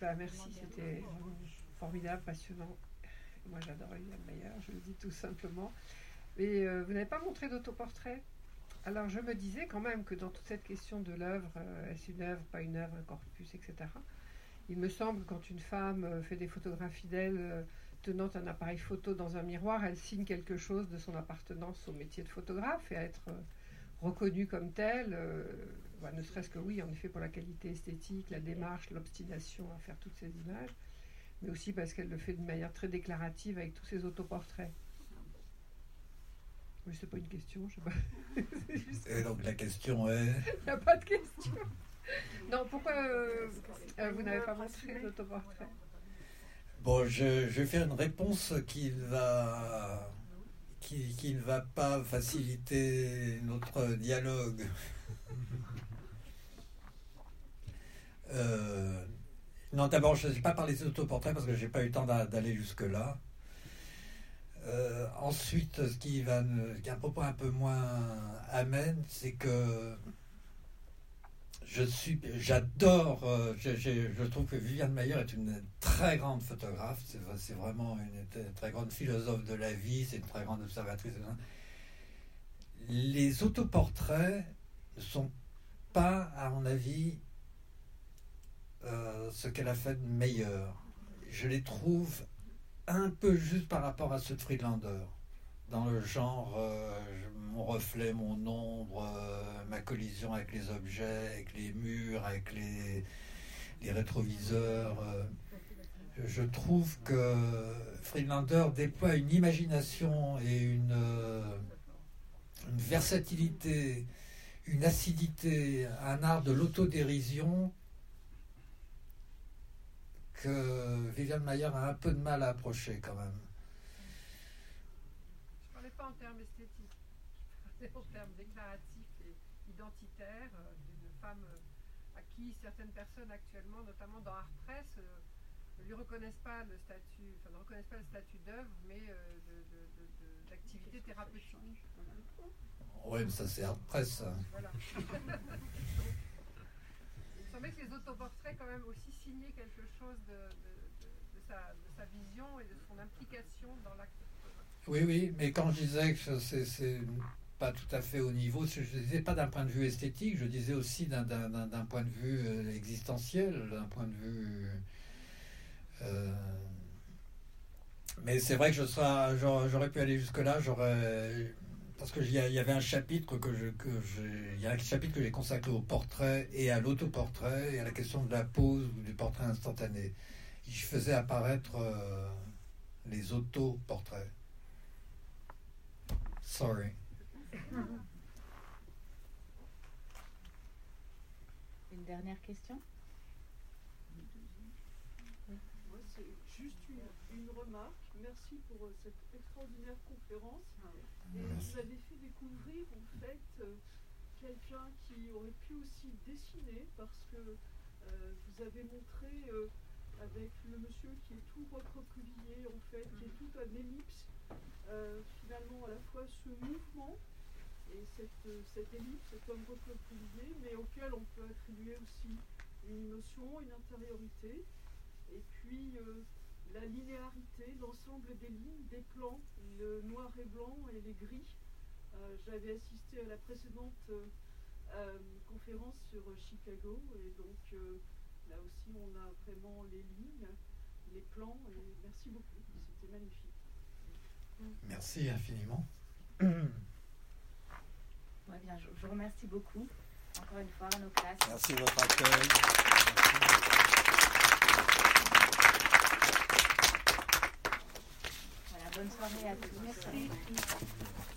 bah, merci, c'était formidable, passionnant. Moi, j'adore William Mayer, je le dis tout simplement. Mais euh, vous n'avez pas montré d'autoportrait? Alors, je me disais quand même que dans toute cette question de l'œuvre, euh, est-ce une œuvre, pas une œuvre, un corpus, etc., il me semble que quand une femme euh, fait des photographies d'elle tenant un appareil photo dans un miroir, elle signe quelque chose de son appartenance au métier de photographe et à être reconnue comme telle. Bah, ne serait-ce que oui, en effet, pour la qualité esthétique, la démarche, l'obstination à faire toutes ces images mais aussi parce qu'elle le fait d'une manière très déclarative avec tous ses autoportraits. Oui, c'est pas une question, je sais pas.
Et donc la question est.
Il n'y a pas de question. Non, pourquoi euh, euh, vous n'avez pas montré l'autoportrait
Bon, je, je vais faire une réponse qui va qui, qui ne va pas faciliter notre dialogue. Euh, non, d'abord, je ne sais pas parler des autoportraits parce que je n'ai pas eu le temps d'a- d'aller jusque-là. Euh, ensuite, ce qui va qui un propos un peu moins amène, c'est que je suis, j'adore, euh, je, trouve que Viviane Mayer est une très grande photographe, c'est, vraiment une très grande philosophe de la vie, c'est une très grande observatrice. Les autoportraits ne sont pas, à mon avis, euh, ce qu'elle a fait de meilleur. Je les trouve un peu juste par rapport à ceux de Friedlander. Dans le genre, euh, mon reflet, mon ombre, euh, ma collision avec les objets, avec les murs, avec les, les rétroviseurs. je trouve que Friedlander déploie une imagination et une, une versatilité, une acidité, un art de l'autodérision que Viviane Mayer a un peu de mal à approcher quand même.
Je ne parlais pas en termes esthétiques, je parlais en termes déclaratifs et identitaires euh, d'une femme euh, à qui certaines personnes actuellement, notamment dans Art Press, euh, ne lui reconnaissent pas le statut, enfin ne reconnaissent pas le statut d'œuvre, mais d'activité thérapeutique.
Oui, mais ça c'est hard press. ça.
Voilà. Semblait que les autoportraits quand même aussi signaient quelque chose de, sa, vision et de son implication dans l'acte.
Oui, oui, mais quand je disais que c'est, pas tout à fait au niveau, je disais pas d'un point de vue esthétique, je disais aussi d'un, point de vue euh, existentiel, d'un point de vue. euh, mais c'est vrai que je j'aurais pu aller jusque-là, j'aurais. Parce qu'il y, a- il y avait un chapitre que je, que il y a un chapitre que j'ai consacré au portrait et à l'autoportrait et à la question de la pose ou du portrait instantané. Je faisais apparaître euh, les autoportraits. Sorry.
Une dernière question?
Moi, c'est juste une, une remarque. Merci pour euh, cette extraordinaire conférence. Et vous avez fait découvrir en fait euh, quelqu'un qui aurait pu aussi dessiner parce que euh, vous avez montré euh, avec le monsieur qui est tout recroquevillé en fait, qui est tout en ellipse, finalement à la fois ce mouvement et cette, cette ellipse, cet homme recroquevillé, mais auquel on peut attribuer aussi une émotion, une intériorité. Et puis la linéarité, l'ensemble des lignes, des plans, le noir et blanc et les gris. Euh, J'avais assisté à la précédente euh, euh, conférence sur Chicago et donc euh, là aussi on a vraiment les lignes, les plans et merci beaucoup, c'était magnifique.
Merci infiniment.
Ouais, bien, je, je vous remercie beaucoup, encore une fois, à nos classes.
Merci de votre accueil.
Bonne soirée à tous. Merci.